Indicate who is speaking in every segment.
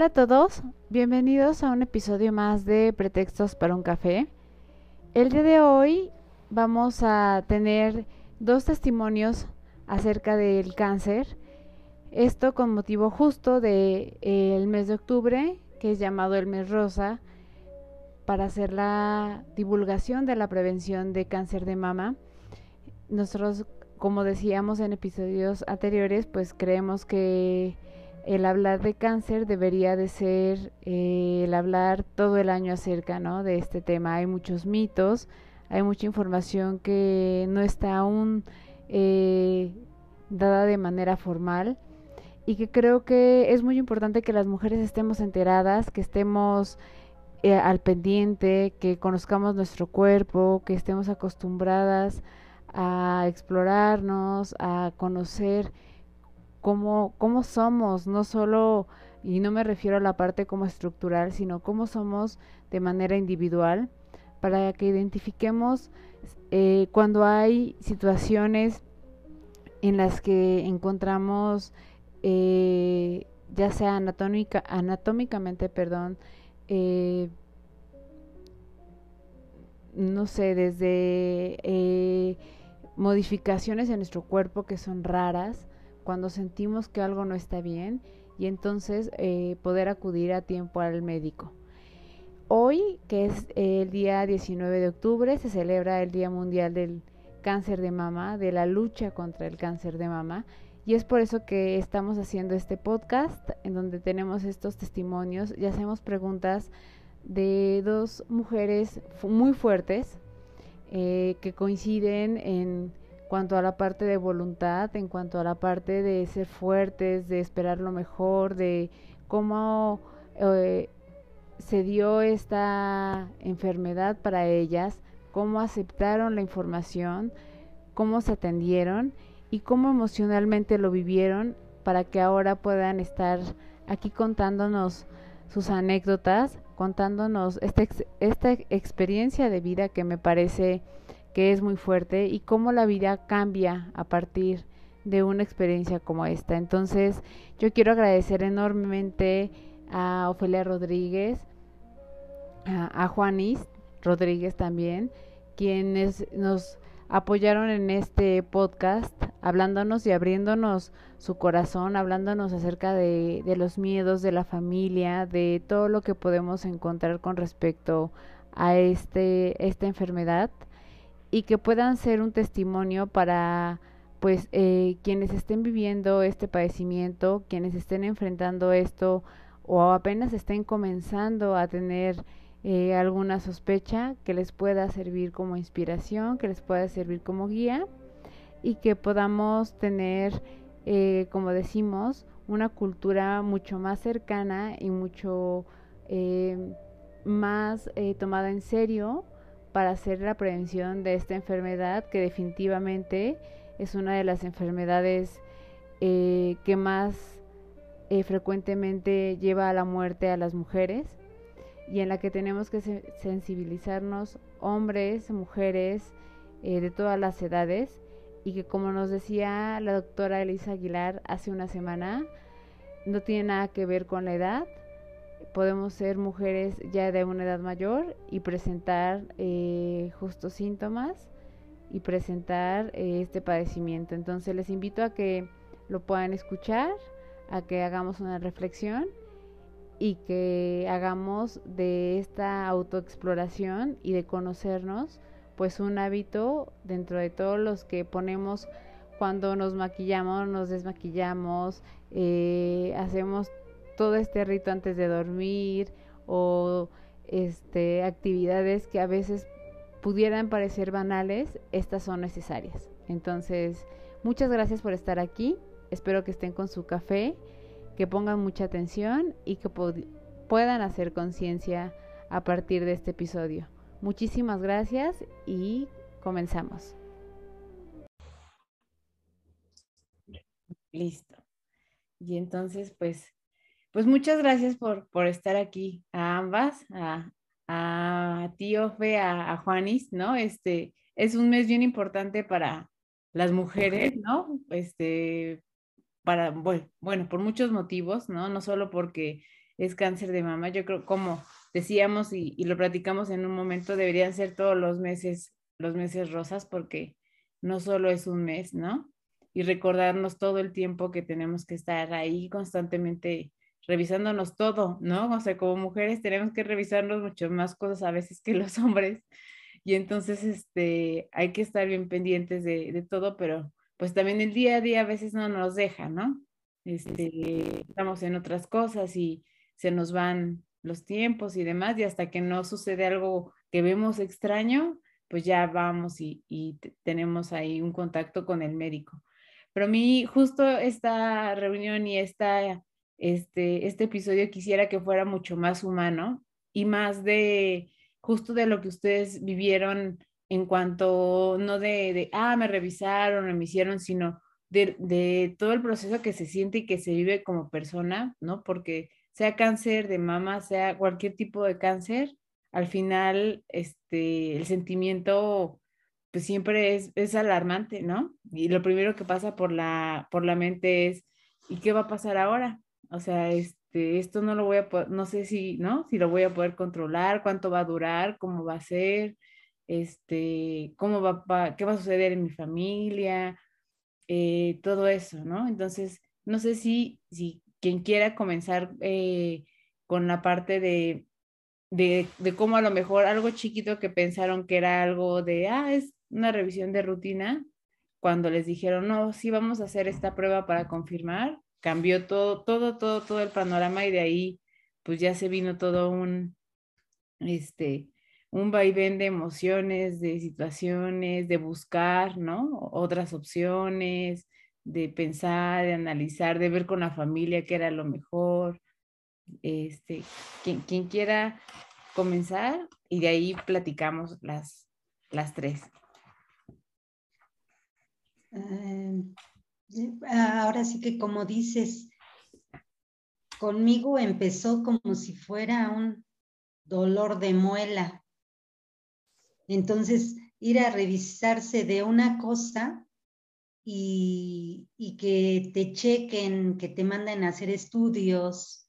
Speaker 1: Hola a todos, bienvenidos a un episodio más de Pretextos para un café. El día de hoy vamos a tener dos testimonios acerca del cáncer. Esto con motivo justo del de, mes de octubre, que es llamado el mes rosa, para hacer la divulgación de la prevención de cáncer de mama. Nosotros, como decíamos en episodios anteriores, pues creemos que el hablar de cáncer debería de ser eh, el hablar todo el año acerca ¿no? de este tema. Hay muchos mitos, hay mucha información que no está aún eh, dada de manera formal y que creo que es muy importante que las mujeres estemos enteradas, que estemos eh, al pendiente, que conozcamos nuestro cuerpo, que estemos acostumbradas a explorarnos, a conocer cómo, cómo somos, no solo, y no me refiero a la parte como estructural, sino cómo somos de manera individual, para que identifiquemos eh, cuando hay situaciones en las que encontramos, eh, ya sea anatómica, anatómicamente, perdón, eh, no sé, desde modificaciones en nuestro cuerpo que son raras, cuando sentimos que algo no está bien y entonces eh, poder acudir a tiempo al médico. Hoy, que es el día 19 de octubre, se celebra el Día Mundial del Cáncer de Mama, de la lucha contra el cáncer de mama. Y es por eso que estamos haciendo este podcast en donde tenemos estos testimonios y hacemos preguntas de dos mujeres muy fuertes eh, que coinciden en cuanto a la parte de voluntad, en cuanto a la parte de ser fuertes, de esperar lo mejor, de cómo eh, se dio esta enfermedad para ellas, cómo aceptaron la información, cómo se atendieron y cómo emocionalmente lo vivieron para que ahora puedan estar aquí contándonos sus anécdotas, contándonos esta, esta experiencia de vida que me parece que es muy fuerte y cómo la vida cambia a partir de una experiencia como esta. Entonces, yo quiero agradecer enormemente a Ofelia Rodríguez, a, Juanis Rodríguez también, quienes nos apoyaron en este podcast, hablándonos y abriéndonos su corazón, hablándonos acerca de, de los miedos de la familia, de todo lo que podemos encontrar con respecto a este, esta enfermedad y que puedan ser un testimonio para pues eh, quienes estén viviendo este padecimiento, quienes estén enfrentando esto o apenas estén comenzando a tener eh, alguna sospecha que les pueda servir como inspiración, que les pueda servir como guía y que podamos tener, eh, como decimos, una cultura mucho más cercana y mucho más tomada en serio para hacer la prevención de esta enfermedad que definitivamente es una de las enfermedades eh, que más eh, frecuentemente lleva a la muerte a las mujeres y en la que tenemos que sensibilizarnos hombres, mujeres eh, de todas las edades y que como nos decía la doctora Elisa Aguilar hace una semana, no tiene nada que ver con la edad, podemos ser mujeres ya de una edad mayor y presentar eh, justos síntomas y presentar eh, este padecimiento. Entonces les invito a que lo puedan escuchar, a que hagamos una reflexión y que hagamos de esta autoexploración y de conocernos pues un hábito dentro de todos los que ponemos cuando nos maquillamos, nos desmaquillamos, eh, hacemos todo este rito antes de dormir o este actividades que a veces pudieran parecer banales, estas son necesarias. Entonces, muchas gracias por estar aquí. Espero que estén con su café que pongan mucha atención y que puedan hacer conciencia a partir de este episodio. Muchísimas gracias y comenzamos. Listo. Y entonces, pues, pues muchas gracias por, por estar aquí a ambas, a, a ti, Ofe, a, a, Juanis, ¿no? Este, es un mes bien importante para las mujeres, ¿no? Este, para, bueno, bueno, por muchos motivos, ¿no? No solo porque es cáncer de mama, yo creo, como decíamos y, y lo platicamos en un momento, deberían ser todos los meses, los meses rosas, porque no solo es un mes, ¿no? Y recordarnos todo el tiempo que tenemos que estar ahí constantemente revisándonos todo, ¿no? O sea, como mujeres tenemos que revisarnos mucho más cosas a veces que los hombres. Y entonces, este, hay que estar bien pendientes de, de todo, pero pues también el día a día a veces no nos deja, ¿no? Este, estamos en otras cosas y se nos van los tiempos y demás, y hasta que no sucede algo que vemos extraño, pues ya vamos y, y tenemos ahí un contacto con el médico. Pero a mí justo esta reunión y esta, este, este episodio quisiera que fuera mucho más humano y más de justo de lo que ustedes vivieron en cuanto no de, de ah, me revisaron, me hicieron, sino de, de, todo el proceso que se siente y que se vive como persona, ¿no? Porque sea cáncer de mama, sea cualquier tipo de cáncer, al final, este, el sentimiento, pues siempre es, es alarmante, ¿no? Y lo primero que pasa por la, por la mente es, ¿y qué va a pasar ahora? O sea, este, esto no lo voy a poder, no sé si, ¿no? Si lo voy a poder controlar, cuánto va a durar, cómo va a ser, este, cómo va, qué va a suceder en mi familia, eh, todo eso, ¿no? Entonces, no sé si, si quien quiera comenzar eh, con la parte de, de, de, cómo a lo mejor algo chiquito que pensaron que era algo de, ah, es una revisión de rutina, cuando les dijeron, no, sí vamos a hacer esta prueba para confirmar, cambió todo, todo, todo, todo el panorama y de ahí pues ya se vino todo un, este, un vaivén de emociones, de situaciones, de buscar, ¿no? Otras opciones, de pensar, de analizar, de ver con la familia qué era lo mejor. Este, quien, quiera comenzar y de ahí platicamos las, las tres.
Speaker 2: Uh, ahora sí que como dices, conmigo empezó como si fuera un dolor de muela. Entonces, ir a revisarse de una cosa y, que te chequen, que te manden a hacer estudios,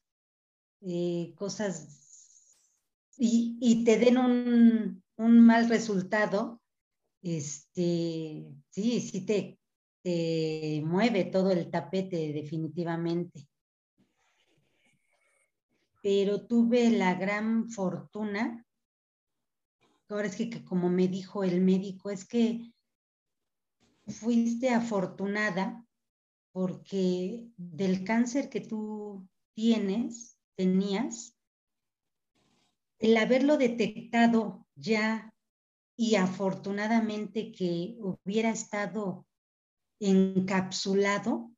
Speaker 2: eh, cosas, y, te den un, mal resultado, este, sí, sí te, te mueve todo el tapete definitivamente. Pero tuve la gran fortuna ahora es que, como me dijo el médico, es que fuiste afortunada porque del cáncer que tú tienes, tenías, el haberlo detectado ya y afortunadamente que hubiera estado encapsulado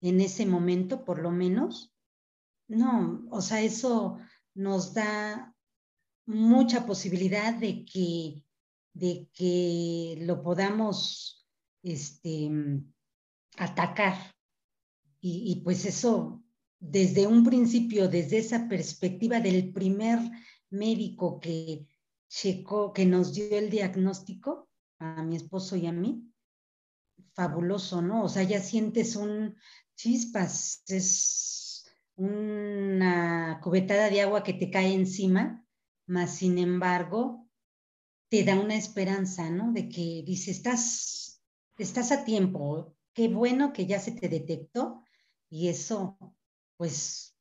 Speaker 2: en ese momento, por lo menos, no, o sea, eso nos da mucha posibilidad de que, de que lo podamos este, atacar. Y, y, pues eso, desde un principio, desde esa perspectiva del primer médico que checó, que nos dio el diagnóstico, a mi esposo y a mí, fabuloso, ¿no? O sea, ya sientes un chispas, es una cubetada de agua que te cae encima mas sin embargo te da una esperanza, ¿no? De que dice, estás, estás a tiempo, qué bueno que ya se te detectó y eso, pues,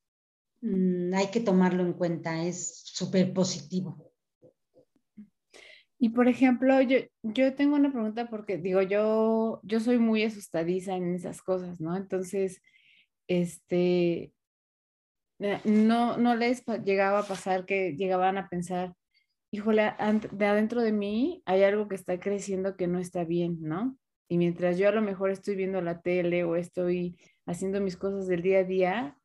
Speaker 2: mm, hay que tomarlo en cuenta, es súper positivo.
Speaker 1: Y por ejemplo, yo, yo tengo una pregunta porque digo, yo, yo soy muy asustadiza en esas cosas, ¿no? Entonces, este, eh, no, no les llegaba a pasar que llegaban a pensar, híjole, de adentro de mí hay algo que está creciendo que no está bien, ¿no? Y mientras yo a lo mejor estoy viendo la tele o estoy haciendo mis cosas del día a día,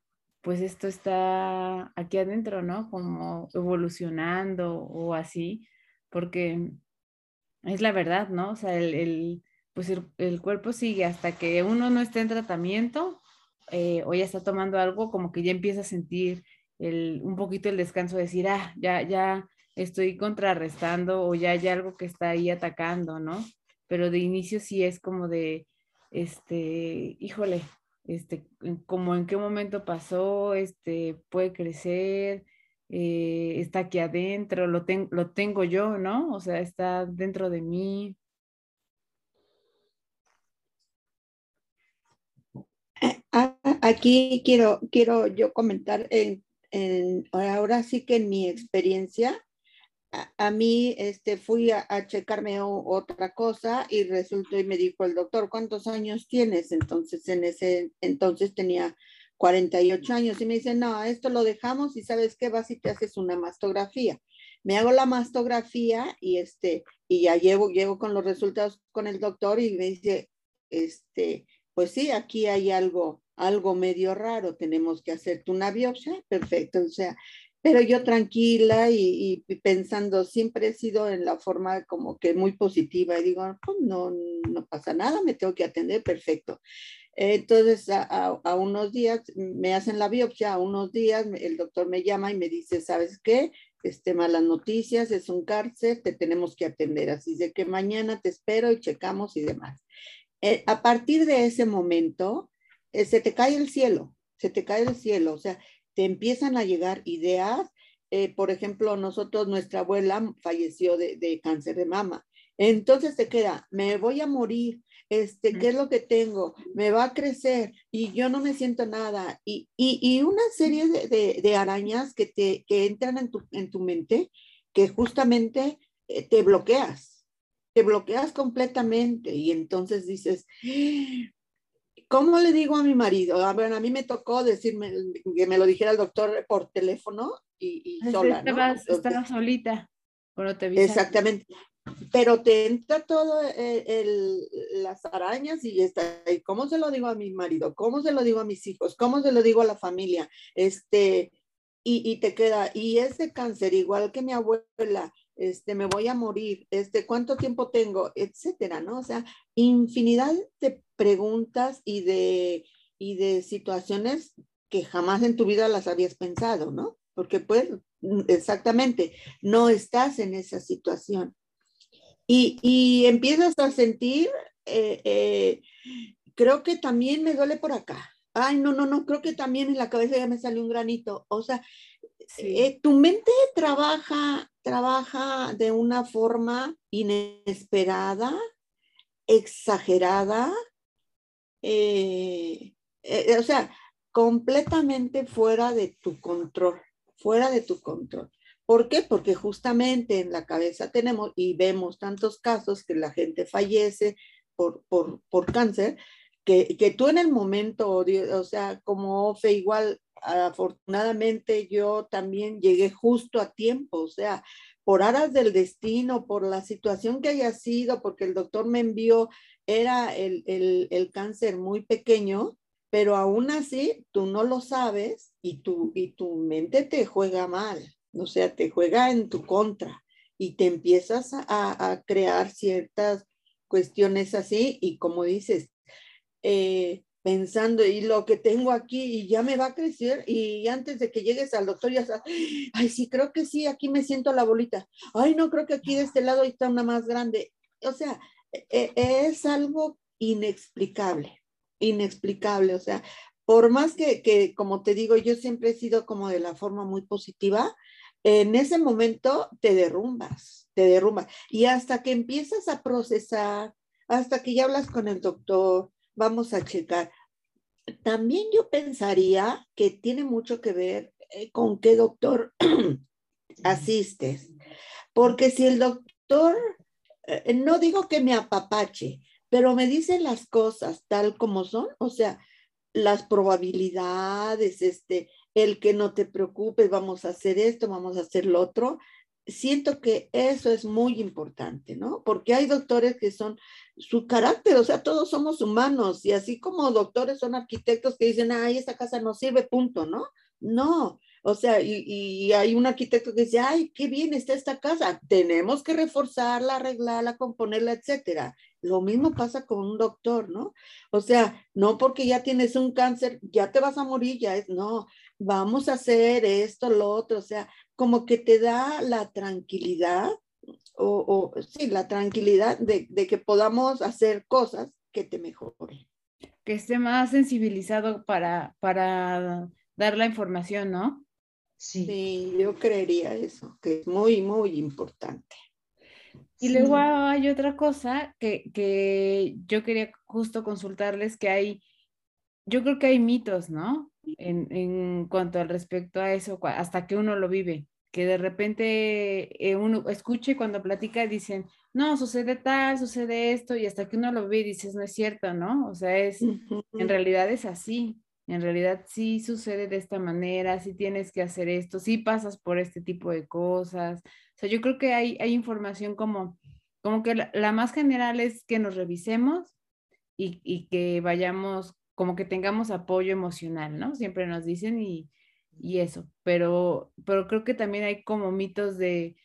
Speaker 1: pues esto está aquí adentro, ¿no? Como evolucionando o así, porque es la verdad, ¿no? O sea, el, pues el, cuerpo sigue hasta que uno no esté en tratamiento eh, o ya está tomando algo, como que ya empieza a sentir el, un poquito el descanso, de decir, ah, ya, ya estoy contrarrestando o ya hay algo que está ahí atacando, ¿no? Pero de inicio sí es como de, este, híjole, este, como en qué momento pasó, este, puede crecer, eh, está aquí adentro, lo, lo tengo yo, ¿no? O sea, está dentro de mí.
Speaker 3: Aquí quiero, quiero yo comentar, en, ahora sí que en mi experiencia, a, mí este, fui a, checarme otra cosa y resultó y me dijo el doctor, ¿cuántos años tienes? Entonces, en ese entonces tenía 48 años y me dice, no, esto lo dejamos y sabes qué, vas y te haces una mastografía. Me hago la mastografía y este, y ya llevo, llevo con los resultados con el doctor y me dice, este, pues sí, aquí hay algo, algo medio raro, tenemos que hacerte una biopsia, perfecto, o sea, pero yo tranquila y, pensando, siempre he sido en la forma como que muy positiva y digo, pues no, no pasa nada, me tengo que atender, perfecto. Entonces, a, unos días me hacen la biopsia, a unos días el doctor me llama y me dice, ¿sabes qué? Este, malas noticias, es un cárcel, te tenemos que atender. Así de que mañana te espero y checamos y demás. Eh, a partir de ese momento, eh, se te cae el cielo, se te cae el cielo. O sea, te empiezan a llegar ideas. Eh, por ejemplo, nosotros, nuestra abuela falleció de, cáncer de mama. Entonces te queda, me voy a morir, este, ¿qué es lo que tengo? Me va a crecer y yo no me siento nada. Y, una serie de, arañas que, te, que entran en tu, en tu mente que justamente eh, te bloqueas, te bloqueas completamente y entonces dices, ¿Cómo le digo a mi marido? Ah, bueno, a mí me tocó decirme que me lo dijera el doctor por teléfono y, y sola.
Speaker 1: Estabas, ¿no? solita cuando te.
Speaker 3: Exactamente. Pero te entra todo eh, el, las arañas y está. ¿Y cómo se lo digo a mi marido? ¿Cómo se lo digo a mis hijos? ¿Cómo se lo digo a la familia? Este, y, y te queda, y ese cáncer, igual que mi abuela, este, me voy a morir, este, cuánto tiempo tengo, etcétera, ¿no? O sea, infinidad de preguntas y de, y de situaciones que jamás en tu vida las habías pensado, ¿no? Porque pues, exactamente, no estás en esa situación. Y, y empiezas a sentir, eh, eh, creo que también me duele por acá. Ay, no, no, no, creo que también en la cabeza ya me salió un granito. O sea, eh, tu mente trabaja, trabaja de una forma inesperada, exagerada, eh, eh, o sea, completamente fuera de tu control, fuera de tu control. ¿Por qué? Porque justamente en la cabeza tenemos y vemos tantos casos que la gente fallece por, por, por cáncer, que, que, tú en el momento, o sea, como Ofe, igual afortunadamente yo también llegué justo a tiempo, o sea, por aras del destino, por la situación que haya sido, porque el doctor me envió, era el, el, cáncer muy pequeño, pero aún así tú no lo sabes y tu, y tu mente te juega mal, o sea, te juega en tu contra y te empiezas a, a crear ciertas cuestiones así y como dices, eh, pensando y lo que tengo aquí y ya me va a crecer y antes de que llegues al doctor ya sabes, ay, sí, creo que sí, aquí me siento la bolita. Ay, no, creo que aquí de este lado está una más grande. O sea, e, e, es algo inexplicable, inexplicable. O sea, por más que, que, como te digo, yo siempre he sido como de la forma muy positiva, en ese momento te derrumbas, te derrumbas. Y hasta que empiezas a procesar, hasta que ya hablas con el doctor, vamos a checar. También yo pensaría que tiene mucho que ver eh, con qué doctor asistes, porque si el doctor, eh, no digo que me apapache, pero me dice las cosas tal como son, o sea, las probabilidades, este, el que no te preocupes, vamos a hacer esto, vamos a hacer lo otro, siento que eso es muy importante, ¿no? Porque hay doctores que son su carácter, o sea, todos somos humanos y así como doctores son arquitectos que dicen, ay, esta casa no sirve, punto, ¿no? No, o sea, y, hay un arquitecto que dice, ay, qué bien está esta casa, tenemos que reforzarla, arreglarla, componerla, etcétera. Lo mismo pasa con un doctor, ¿no? O sea, no porque ya tienes un cáncer, ya te vas a morir, ya es, no, vamos a hacer esto, lo otro, o sea, como que te da la tranquilidad, o, sí, la tranquilidad de, de, que podamos hacer cosas que te mejoren.
Speaker 1: Que esté más sensibilizado para, para dar la información, ¿no?
Speaker 3: Sí. yo creería eso, que es muy, muy importante.
Speaker 1: Y luego hay otra cosa que, que, yo quería justo consultarles, que hay, yo creo que hay mitos, ¿no? En, en cuanto al respecto a eso, hasta que uno lo vive, que de repente eh, uno escuche cuando platica dicen, no, sucede tal, sucede esto, y hasta que uno lo ve y dices, no es cierto, ¿no? O sea, es, en realidad es así en realidad sí sucede de esta manera, sí tienes que hacer esto, sí pasas por este tipo de cosas. O sea, yo creo que hay, hay información como, como que la, más general es que nos revisemos y, y, que vayamos, como que tengamos apoyo emocional, ¿no? Siempre nos dicen y, y eso, pero, pero creo que también hay como mitos de,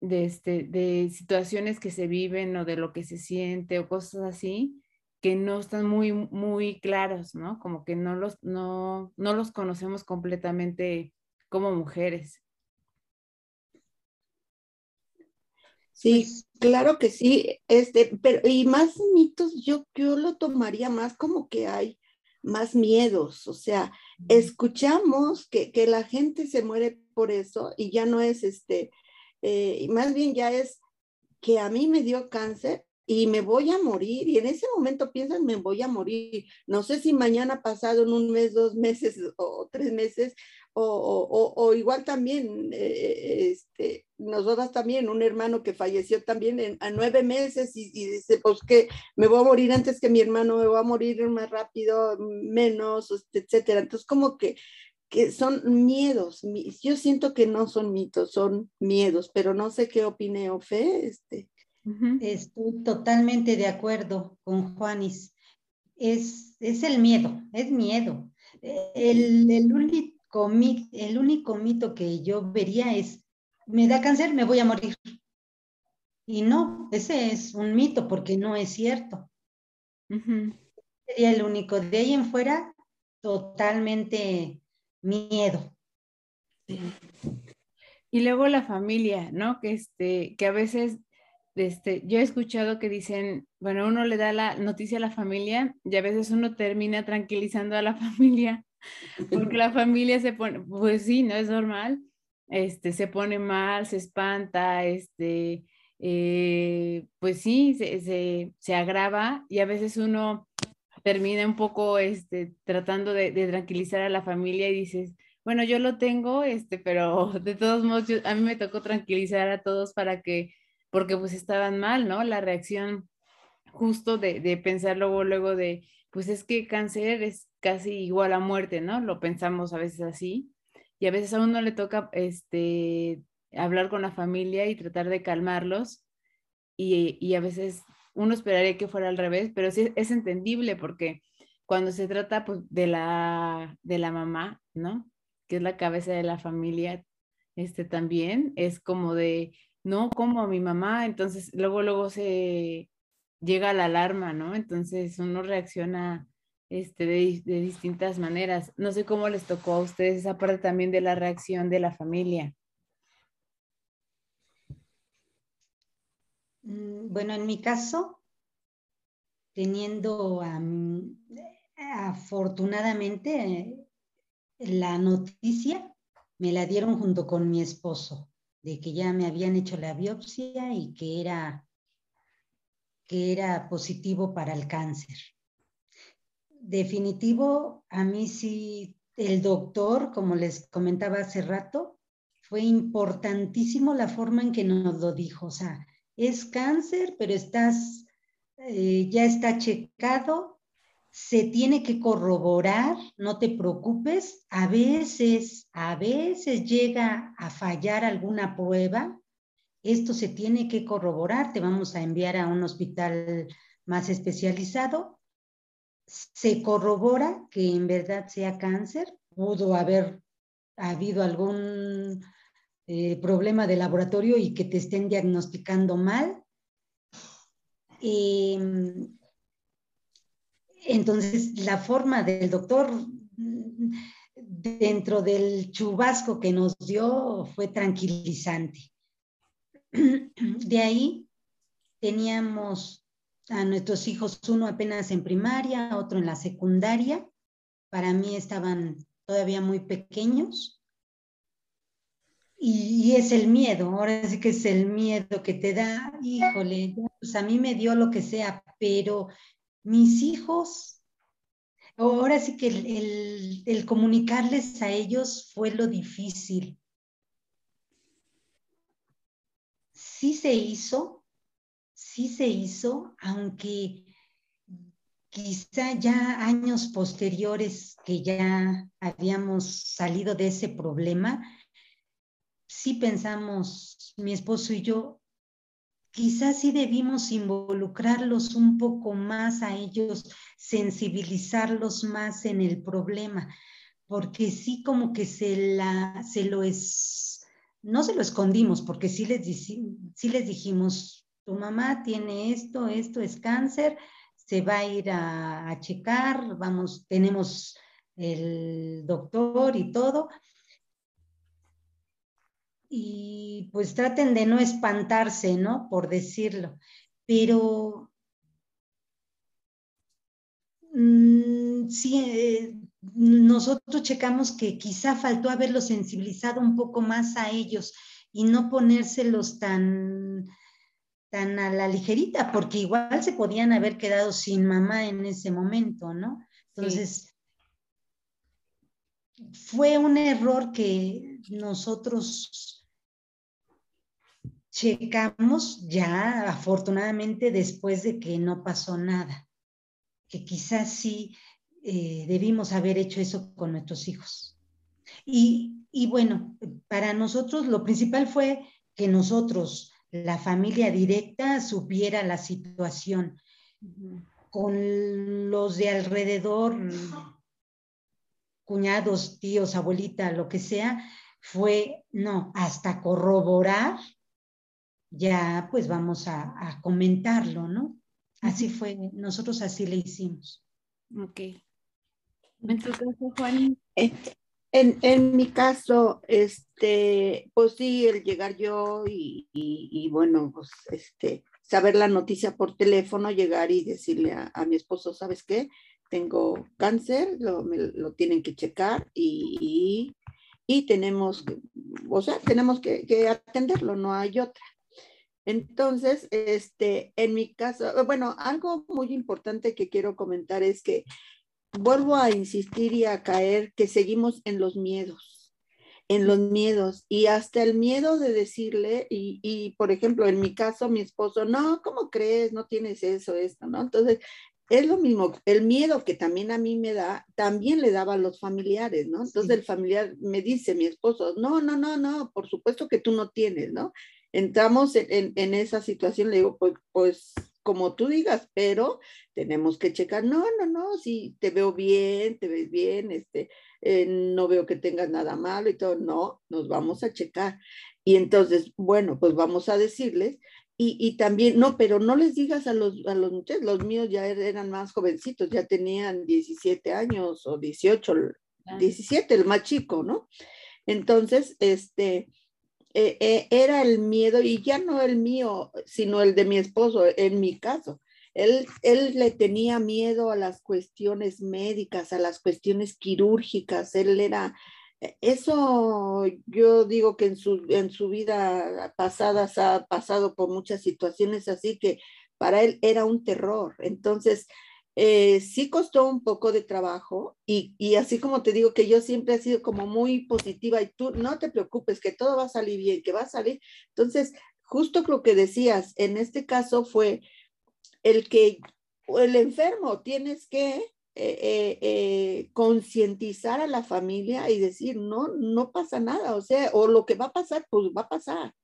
Speaker 1: de, este, de situaciones que se viven o de lo que se siente o cosas así, que no están muy, muy claros, ¿no? Como que no los, no, no los conocemos completamente como mujeres.
Speaker 3: Sí, pues claro que sí, este, pero y más mitos, yo, yo lo tomaría más como que hay más miedos, o sea, escuchamos que, que la gente se muere por eso y ya no es este, eh, más bien ya es que a mí me dio cáncer y me voy a morir. Y en ese momento piensas, me voy a morir. No sé si mañana pasado, en un mes, dos meses o tres meses, o, o, o igual también, eh, este, nosotras también, un hermano que falleció también a nueve meses y, dice, pues que me voy a morir antes que mi hermano, me voy a morir más rápido, menos, etcétera. Entonces, como que que son miedos. Yo siento que no son mitos, son miedos, pero no sé qué opine Ofe. Este.
Speaker 2: Estoy totalmente de acuerdo con Juanis. Es, es el miedo, es miedo. El, el, único, el único mito que yo vería es, me da cáncer, me voy a morir. Y no, ese es un mito porque no es cierto. Sería el único. De ahí en fuera, totalmente miedo.
Speaker 1: Y luego la familia, ¿no? Que, este, que a veces este, yo he escuchado que dicen, bueno, uno le da la noticia a la familia y a veces uno termina tranquilizando a la familia, porque la familia se pone, pues sí, no es normal, este, se pone mal, se espanta, este, eh, pues sí, se, se, agrava y a veces uno termina un poco este, tratando de, tranquilizar a la familia y dices, bueno, yo lo tengo, este, pero de todos modos, a mí me tocó tranquilizar a todos para que porque pues estaban mal, ¿no? La reacción justo de, de pensar luego, luego de, pues es que cáncer es casi igual a muerte, ¿no? Lo pensamos a veces así. Y a veces a uno le toca este, hablar con la familia y tratar de calmarlos. Y, y a veces uno esperaría que fuera al revés, pero sí es entendible porque cuando se trata pues, de, la, de la mamá, ¿no? Que es la cabeza de la familia, este también es como de, no como a mi mamá, entonces luego, luego se llega la alarma, ¿no? Entonces uno reacciona este, de, distintas maneras. No sé cómo les tocó a ustedes esa parte también de la reacción de la familia.
Speaker 2: Mm, bueno, en mi caso, teniendo afortunadamente la noticia, me la dieron junto con mi esposo de que ya me habían hecho la biopsia y que era, que era positivo para el cáncer. Definitivo, a mí sí, el doctor, como les comentaba hace rato, fue importantísimo la forma en que nos lo dijo. O sea, es cáncer, pero estás, eh, ya está checado, se tiene que corroborar, no te preocupes, a veces, a veces llega a fallar alguna prueba, esto se tiene que corroborar, te vamos a enviar a un hospital más especializado. Se corrobora que en verdad sea cáncer, pudo haber habido algún eh, problema de laboratorio y que te estén diagnosticando mal. Entonces, la forma del doctor dentro del chubasco que nos dio fue tranquilizante. De ahí teníamos a nuestros hijos, uno apenas en primaria, otro en la secundaria. Para mí estaban todavía muy pequeños. Y, es el miedo, ahora sí que es el miedo que te da, híjole, pues a mí me dio lo que sea, pero mis hijos, ahora sí que el comunicarles a ellos fue lo difícil. Sí se hizo, sí se hizo, aunque quizá ya años posteriores que ya habíamos salido de ese problema, sí pensamos, mi esposo y yo, quizás sí debimos involucrarlos un poco más a ellos, sensibilizarlos más en el problema, porque sí como que se, la, se lo es, no se lo escondimos, porque sí les, sí les dijimos, tu mamá tiene esto, esto es cáncer, se va a ir a, checar, vamos, tenemos el doctor y todo. Y pues traten de no espantarse, ¿no? Por decirlo. Pero mm, sí, eh, nosotros checamos que quizá faltó haberlo sensibilizado un poco más a ellos y no ponérselos tan tan a la ligerita, porque igual se podían haber quedado sin mamá en ese momento, ¿no? Entonces, fue un error que nosotros checamos ya afortunadamente después de que no pasó nada, que quizás sí eh, debimos haber hecho eso con nuestros hijos. Y, y bueno, para nosotros lo principal fue que nosotros la familia directa supiera la situación. Con los de alrededor, cuñados, tíos, abuelita, lo que sea, fue, no, hasta corroborar, ya pues vamos a, comentarlo, ¿no? Así fue, nosotros así le hicimos.
Speaker 1: Ok. En tu caso, Juan.
Speaker 3: Eh, en, mi caso, este, pues sí, el llegar yo y, bueno, pues este, saber la noticia por teléfono, llegar y decirle a, mi esposo, ¿sabes qué? Tengo cáncer, lo, lo tienen que checar y, y, tenemos, o sea, tenemos que, que, atenderlo, no hay otra. Entonces, este, en mi caso, bueno, algo muy importante que quiero comentar es que vuelvo a insistir y a caer que seguimos en los miedos, en los miedos y hasta el miedo de decirle, y, por ejemplo, en mi caso, mi esposo, no, ¿cómo crees? No tienes eso, esto, ¿no? Entonces, es lo mismo, el miedo que también a mí me da, también le daba a los familiares, ¿no? Entonces el familiar me dice, mi esposo, no, no, no, no, por supuesto que tú no tienes, ¿no? Entramos en, en esa situación, le digo, pues, pues como tú digas, pero tenemos que checar, no, no, no, si te veo bien, te ves bien, este, eh, no veo que tengas nada malo y todo, no, nos vamos a checar. Y entonces, bueno, pues vamos a decirles, y, y también, no, pero no les digas a los, a los muchachos, los míos ya er, eran más jovencitos, ya tenían 17 años o 18, 17, el más chico, ¿no? Entonces, este, eh, eh, era el miedo y ya no el mío, sino el de mi esposo, en mi caso. Él, él le tenía miedo a las cuestiones médicas, a las cuestiones quirúrgicas. Él era, eh, eso yo digo que en su, en su vida pasada ha pasado por muchas situaciones así que para él era un terror. Entonces, eh, sí costó un poco de trabajo y, y, así como te digo que yo siempre he sido como muy positiva y tú no te preocupes, que todo va a salir bien, que va a salir. Entonces, justo lo que decías, en este caso fue el que el enfermo tienes que eh, eh, concientizar a la familia y decir, no, no pasa nada, o sea, o lo que va a pasar, pues va a pasar.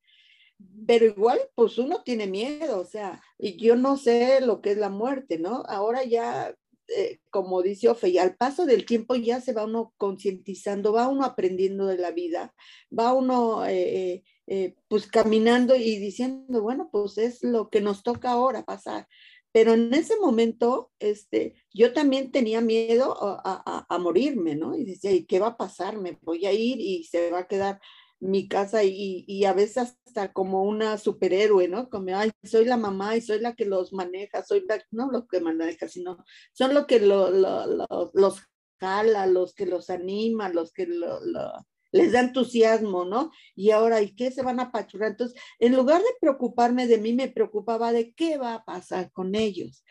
Speaker 3: Pero igual, pues uno tiene miedo, o sea, y yo no sé lo que es la muerte, ¿no? Ahora ya, eh, como dice Ofe, al paso del tiempo ya se va uno concientizando, va uno aprendiendo de la vida, va uno, eh, eh, pues caminando y diciendo, bueno, pues es lo que nos toca ahora pasar. Pero en ese momento, este, yo también tenía miedo a, a morirme, ¿no? Y decía, ¿y qué va a pasar? Me voy a ir y se va a quedar mi casa y, y, a veces hasta como una superhéroe, ¿no? Como, ay, soy la mamá y soy la que los maneja, soy la, no los que maneja, sino son los que lo, los jala, los que los anima, los que les da entusiasmo, ¿no? Y ahora, ¿y qué se van a pachurar? Entonces, en lugar de preocuparme de mí, me preocupaba de qué va a pasar con ellos.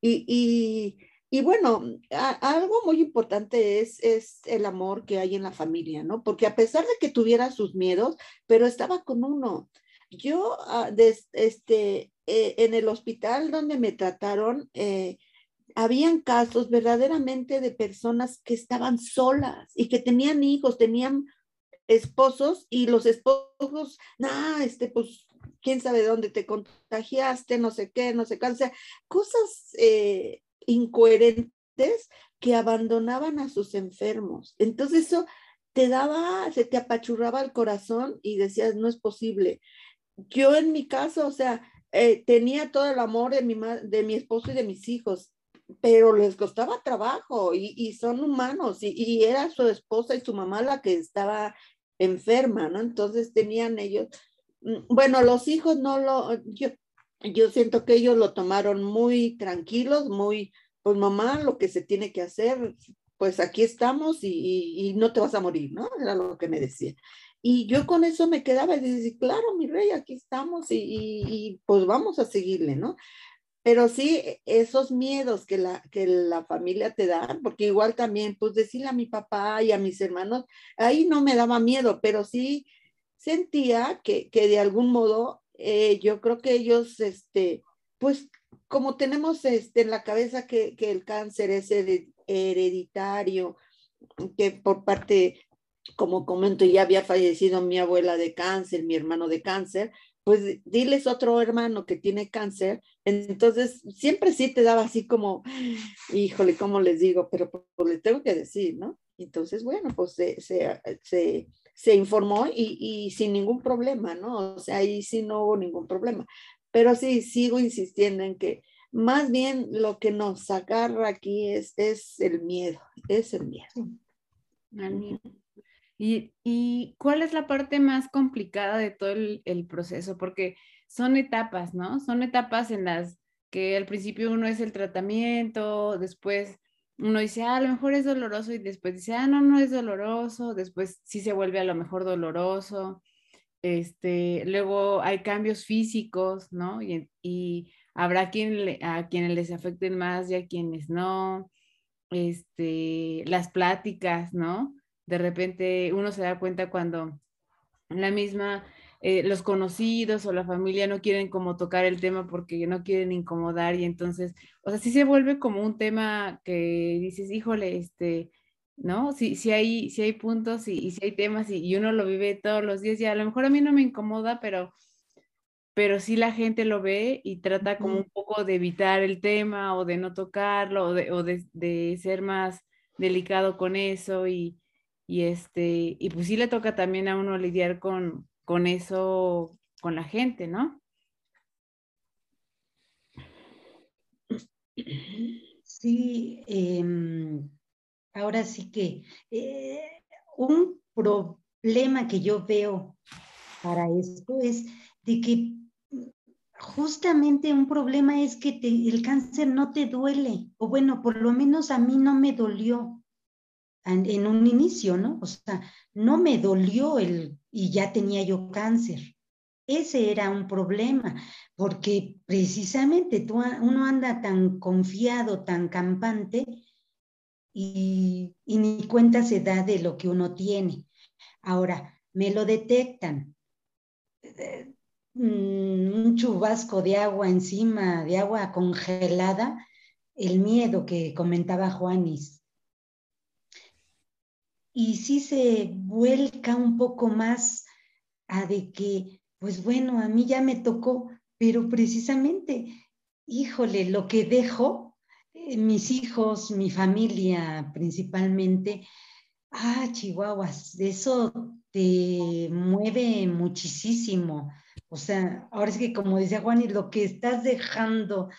Speaker 3: Y, y y bueno, algo muy importante es, es el amor que hay en la familia, ¿no? Porque a pesar de que tuviera sus miedos, pero estaba con uno. Yo, ah, este, eh, en el hospital donde me trataron, eh, habían casos verdaderamente de personas que estaban solas y que tenían hijos, tenían esposos y los esposos, nah, este, pues, quién sabe dónde te contagiaste, no sé qué, no sé qué, o sea, cosas eh, incoherentes que abandonaban a sus enfermos. Entonces eso te daba, se te apachurraba el corazón y decías, no es posible. Yo en mi caso, o sea, eh, tenía todo el amor de mi, de mi esposo y de mis hijos, pero les costaba trabajo y, son humanos y, y, era su esposa y su mamá la que estaba enferma, ¿no? Entonces tenían ellos, mm, bueno, los hijos no lo, yo, yo siento que ellos lo tomaron muy tranquilos, muy, pues mamá, lo que se tiene que hacer, pues aquí estamos y, no te vas a morir, ¿no? Era lo que me decía. Y yo con eso me quedaba y decía, claro, mi rey, aquí estamos y, y, pues vamos a seguirle, ¿no? Pero sí, esos miedos que la, que la familia te da, porque igual también, pues decirle a mi papá y a mis hermanos, ahí no me daba miedo, pero sí sentía que, que de algún modo eh, yo creo que ellos, este, pues como tenemos este, en la cabeza que, que el cáncer es hereditario, que por parte, como comento, ya había fallecido mi abuela de cáncer, mi hermano de cáncer, pues diles otro hermano que tiene cáncer, entonces siempre sí te daba así como, híjole, ¿cómo les digo? Pero pues, les tengo que decir, ¿no? Entonces, bueno, pues se, se, se se informó y, y, sin ningún problema, ¿no? O sea, ahí sí no hubo ningún problema. Pero sí, sigo insistiendo en que más bien lo que nos agarra aquí es, es el miedo, es el miedo.
Speaker 1: ¿Y, ¿Y, cuál es la parte más complicada de todo el, el, proceso? Porque son etapas, ¿no? Son etapas en las que al principio uno es el tratamiento, después uno dice, ah, a lo mejor es doloroso y después dice, ah, no, no es doloroso, después sí se vuelve a lo mejor doloroso, este, luego hay cambios físicos, ¿no? Y, y habrá quien a quienes les afecten más y a quienes no, este, las pláticas, ¿no? De repente uno se da cuenta cuando la misma eh, los conocidos o la familia no quieren como tocar el tema porque no quieren incomodar y entonces, o sea, sí se vuelve como un tema que dices, híjole, este, ¿no? Si, si, hay, si hay puntos y, si hay temas y, uno lo vive todos los días y a lo mejor a mí no me incomoda, pero, pero sí la gente lo ve y trata como un poco de evitar el tema o de no tocarlo o de, o de, de ser más delicado con eso y, y este, y pues sí le toca también a uno lidiar con, con eso, con la gente, ¿no?
Speaker 2: Sí, em, ahora sí que eh, un problema que yo veo para esto es de que justamente un problema es que el cáncer no te duele, o bueno, por lo menos a mí no me dolió en, un inicio, ¿no? O sea, no me dolió el y ya tenía yo cáncer. Ese era un problema, porque precisamente uno anda tan confiado, tan campante, y, ni cuenta se da de lo que uno tiene. Ahora, me lo detectan. Eh, mm, un chubasco de agua encima, de agua congelada, el miedo que comentaba Juanis, y sí se vuelca un poco más a de que pues bueno, a mí ya me tocó, pero precisamente, híjole, lo que dejo, eh, mis hijos, mi familia principalmente, ah, chihuahuas, eso te mueve muchísimo. O sea, ahora es que como decía Juan, y lo que estás dejando,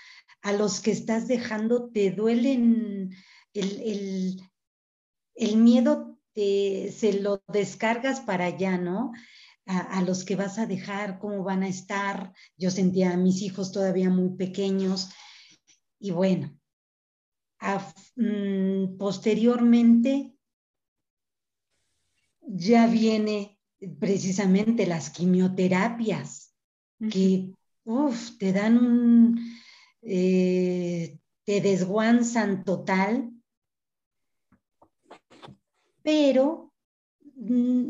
Speaker 2: a los que estás dejando, te duelen el, el, miedo, te, se lo descargas para allá, ¿no? A, los que vas a dejar, cómo van a estar. Yo sentía a mis hijos todavía muy pequeños. Y bueno, mm, posteriormente ya viene precisamente las quimioterapias que te dan un, eh, te desguanzan total, pero mm,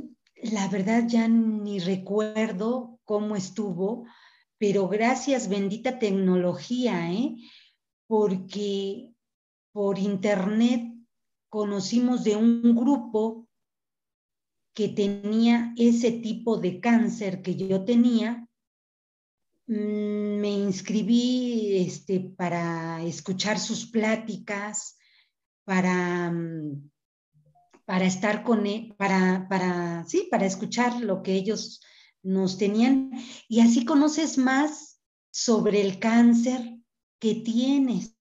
Speaker 2: la verdad ya ni recuerdo cómo estuvo, pero gracias bendita tecnología, ¿eh? porque por internet conocimos de un grupo que tenía ese tipo de cáncer que yo tenía, mm, me inscribí este, para escuchar sus pláticas, para, mm, para estar con él, e, para, para, sí, para escuchar lo que ellos nos tenían. Y así conoces más sobre el cáncer que tienes.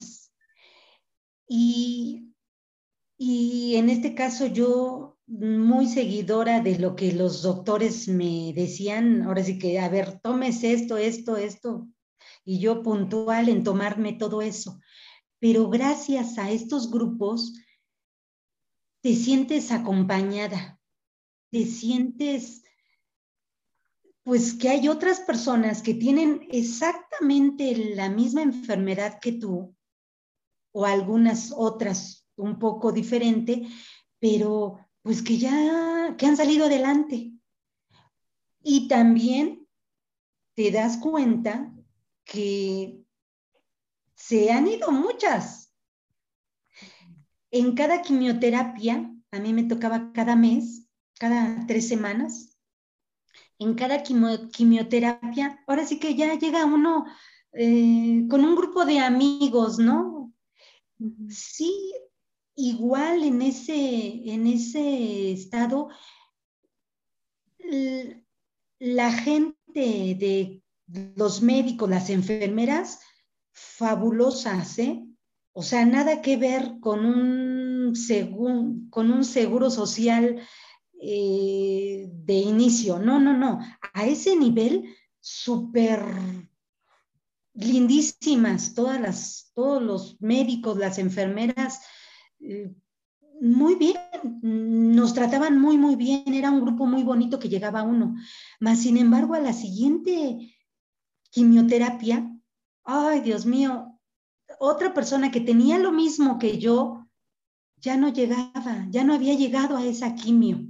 Speaker 2: Y, y en este caso yo muy seguidora de lo que los doctores me decían, ahora sí que, a ver, tomes esto, esto, esto, y yo puntual en tomarme todo eso. Pero gracias a estos grupos, te sientes acompañada, te sientes, pues que hay otras personas que tienen exactamente la misma enfermedad que tú, o algunas otras un poco diferente, pero pues que ya, que han salido adelante. Y también te das cuenta que se han ido muchas. En cada quimioterapia, a mí me tocaba cada mes, cada tres semanas, en cada quimioterapia, ahora sí que ya llega uno eh, con un grupo de amigos, ¿no? Sí, igual en ese, en ese estado, la gente de los médicos, las enfermeras, fabulosas, ¿eh? O sea, nada que ver con un, con un seguro social eh, de inicio. No, no, no. A ese nivel, súper lindísimas, todas las, todos los médicos, las enfermeras, eh, muy bien, nos trataban muy, muy bien, era un grupo muy bonito que llegaba uno. Mas, sin embargo, a la siguiente quimioterapia, ay, Dios mío, otra persona que tenía lo mismo que yo, ya no llegaba, ya no había llegado a esa quimio.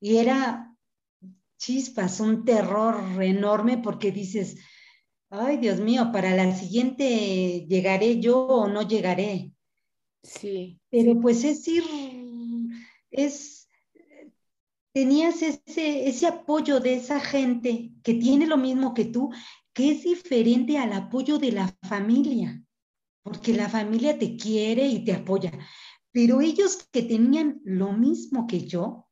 Speaker 2: Y era chispas, un terror enorme porque dices, ay, Dios mío, para la siguiente llegaré yo o no llegaré.
Speaker 1: Sí.
Speaker 2: Pero pues es ir, es, tenías ese, ese apoyo de esa gente que tiene lo mismo que tú, que es diferente al apoyo de la familia, porque la familia te quiere y te apoya. Pero ellos que tenían lo mismo que yo,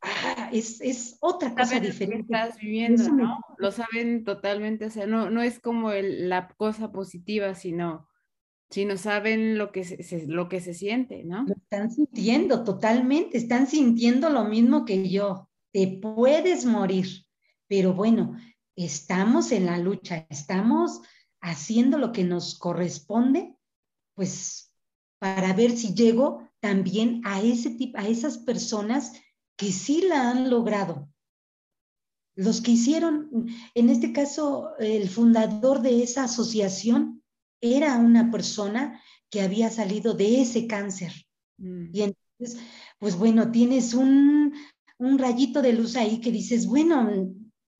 Speaker 2: ah, es, otra cosa diferente.
Speaker 1: Lo estás viviendo, ¿no? Lo saben totalmente, o sea, no, no es como la cosa positiva, sino si no saben lo que se, lo que se siente, ¿no?
Speaker 2: Lo están sintiendo totalmente, están sintiendo lo mismo que yo. Te puedes morir, pero bueno, estamos en la lucha, estamos haciendo lo que nos corresponde, pues para ver si llego también a ese tipo, a esas personas que sí la han logrado. Los que hicieron, en este caso, el fundador de esa asociación, era una persona que había salido de ese cáncer. Mm. Y entonces, pues bueno, tienes un, rayito de luz ahí que dices, bueno,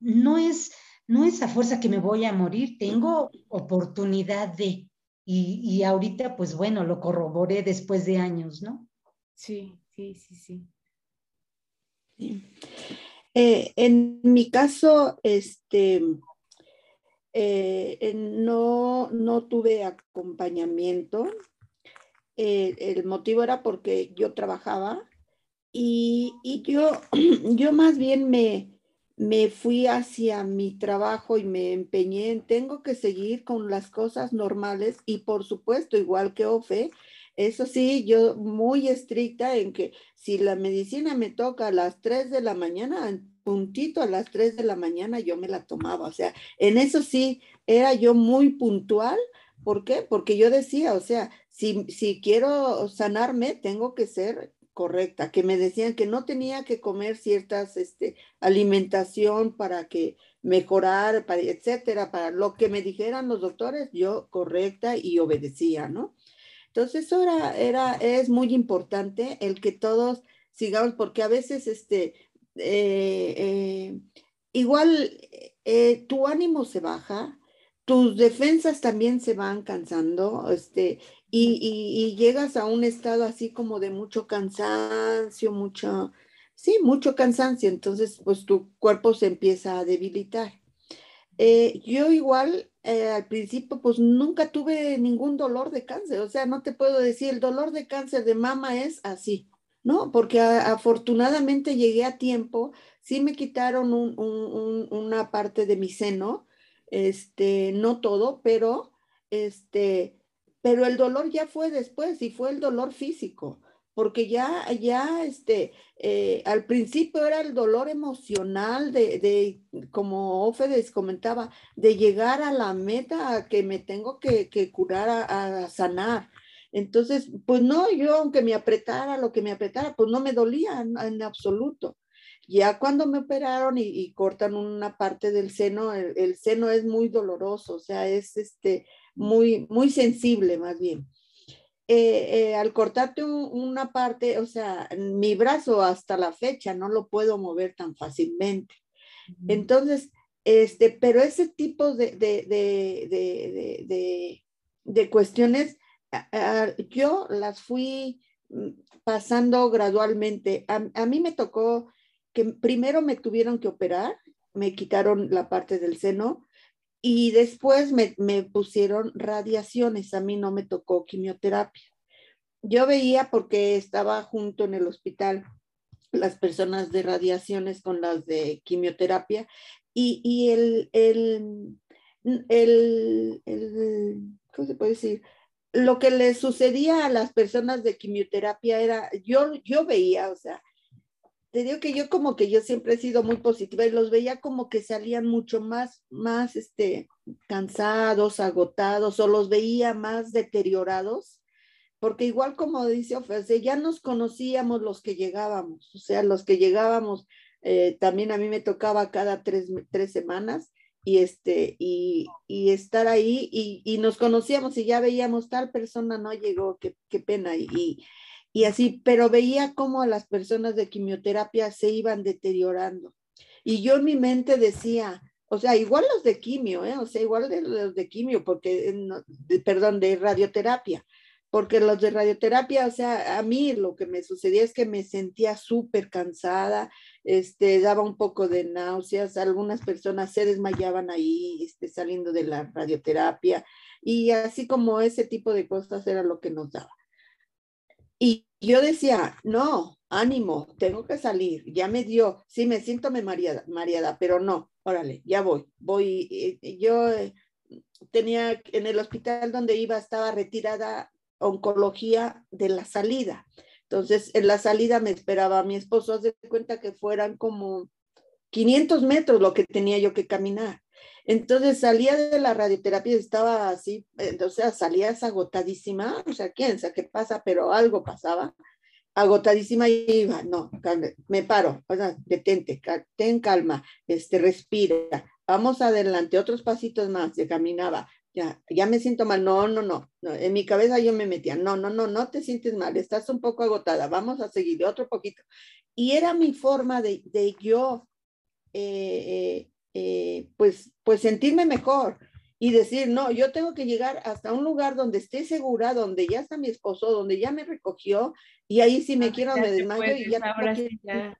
Speaker 2: no es, no es a fuerza que me voy a morir, tengo oportunidad de, y, y ahorita, pues bueno, lo corroboré después de años, ¿no?
Speaker 1: Sí, sí, sí, sí.
Speaker 3: sí. Eh, en mi caso, este, eh, no, no tuve acompañamiento. Eh, el motivo era porque yo trabajaba y, yo, yo más bien me, me fui hacia mi trabajo y me empeñé en tengo que seguir con las cosas normales y por supuesto, igual que Ofe, eso sí, yo muy estricta en que si la medicina me toca a las 3 de la mañana, puntito a las 3 de la mañana yo me la tomaba. O sea, en eso sí era yo muy puntual. ¿Por qué? Porque yo decía, o sea, si, si quiero sanarme, tengo que ser correcta, que me decían que no tenía que comer ciertas este, alimentación para que mejorar, para, etcétera, para lo que me dijeran los doctores, yo correcta y obedecía, ¿no? Entonces, eso era, era, es muy importante el que todos sigamos, porque a veces, este, eh, eh, igual, eh, tu ánimo se baja, tus defensas también se van cansando, este, y, llegas a un estado así como de mucho cansancio, mucho, sí, mucho cansancio, entonces, pues tu cuerpo se empieza a debilitar. yo igual eh, al principio pues nunca tuve ningún dolor de cáncer, o sea, no te puedo decir, el dolor de cáncer de mama es así, ¿no? Porque afortunadamente llegué a tiempo, sí me quitaron una parte de mi seno, este, no todo, pero, este, pero el dolor ya fue después y fue el dolor físico porque ya, ya, este, eh, al principio era el dolor emocional de, de como Ofedes comentaba, de llegar a la meta que me tengo que, curar, a, sanar. Entonces, pues no, yo aunque me apretara lo que me apretara, pues no me dolía en, absoluto. Ya cuando me operaron y, cortan una parte del seno, el, el, seno es muy doloroso, o sea, es este, muy, muy sensible más bien. Eh, eh, al cortarte una parte, o sea, mi brazo hasta la fecha no lo puedo mover tan fácilmente. Entonces, este, pero ese tipo de, de, de, de cuestiones, yo las fui mm, pasando gradualmente. A, a, mí me tocó que primero me tuvieron que operar, me quitaron la parte del seno, y después me, pusieron radiaciones, a mí no me tocó quimioterapia. Yo veía porque estaba junto en el hospital las personas de radiaciones con las de quimioterapia y, el, el, el, ¿cómo se puede decir? Lo que le sucedía a las personas de quimioterapia era, yo, yo veía, o sea, te digo que yo como que yo siempre he sido muy positiva y los veía como que salían mucho más, más, este, cansados, agotados, o los veía más deteriorados, porque igual como dice Ofe, ya nos conocíamos los que llegábamos, o sea, los que llegábamos, eh, también a mí me tocaba cada tres, tres semanas, y este, y, y estar ahí, y, y, nos conocíamos y ya veíamos tal persona no llegó, qué, qué pena, y, y así, pero veía cómo las personas de quimioterapia se iban deteriorando. Y yo en mi mente decía, o sea, igual los de quimio, ¿eh? o sea, igual de los de quimio, porque, perdón, de radioterapia, porque los de radioterapia, o sea, a mí lo que me sucedía es que me sentía súper cansada, este, daba un poco de náuseas, algunas personas se desmayaban ahí, este, saliendo de la radioterapia, y así como ese tipo de cosas era lo que nos daba. Y yo decía, no, ánimo, tengo que salir, ya me dio, sí me siento me mareada, mareada, pero no, órale, ya voy, voy. Eh, yo eh, tenía en el hospital donde iba, estaba retirada oncología de la salida. Entonces, en la salida me esperaba mi esposo, haz de cuenta que fueran como 500 metros lo que tenía yo que caminar. Entonces salía de la radioterapia, estaba así, eh, sea, salías agotadísima, o sea, quién sabe qué pasa, pero algo pasaba, agotadísima y iba, no, me paro, detente, ten calma, este, respira, vamos adelante, otros pasitos más, se caminaba, ya, ya me siento mal, no, no, no, no, en mi cabeza yo me metía, no, no, no, no te sientes mal, estás un poco agotada, vamos a seguir otro poquito. Y era mi forma de, de yo eh, eh pues, pues sentirme mejor y decir, no, yo tengo que llegar hasta un lugar donde esté segura, donde ya está mi esposo, donde ya me recogió, y ahí si me quiero me desmayo y ya,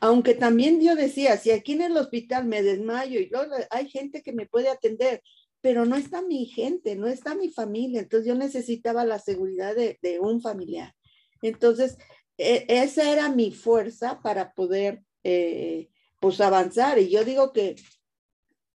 Speaker 3: Aunque también yo decía, si aquí en el hospital me desmayo y luego hay gente que me puede atender, pero no está mi gente, no está mi familia, entonces yo necesitaba la seguridad de, un familiar. Entonces, e, esa era mi fuerza para poder, eh, pues, avanzar. Y yo digo que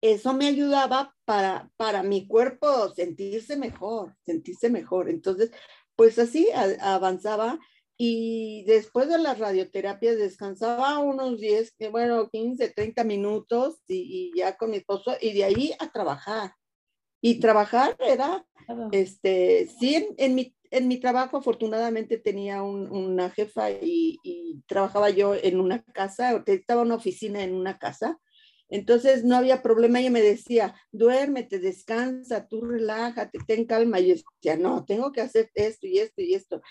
Speaker 3: eso me ayudaba para, para mi cuerpo sentirse mejor, sentirse mejor. Entonces, pues así avanzaba y después de las radioterapias descansaba unos 10, eh, bueno, 15, 30 minutos y, ya con mi esposo y de ahí a trabajar. Y trabajar era, este, sí, en, mi, en mi trabajo afortunadamente tenía una jefa y, y, trabajaba yo en una casa, estaba una oficina en una casa. Entonces no había problema, ella me decía, duérmete, descansa, tú relájate, ten calma. Y yo decía, no, tengo que hacer esto y esto y esto.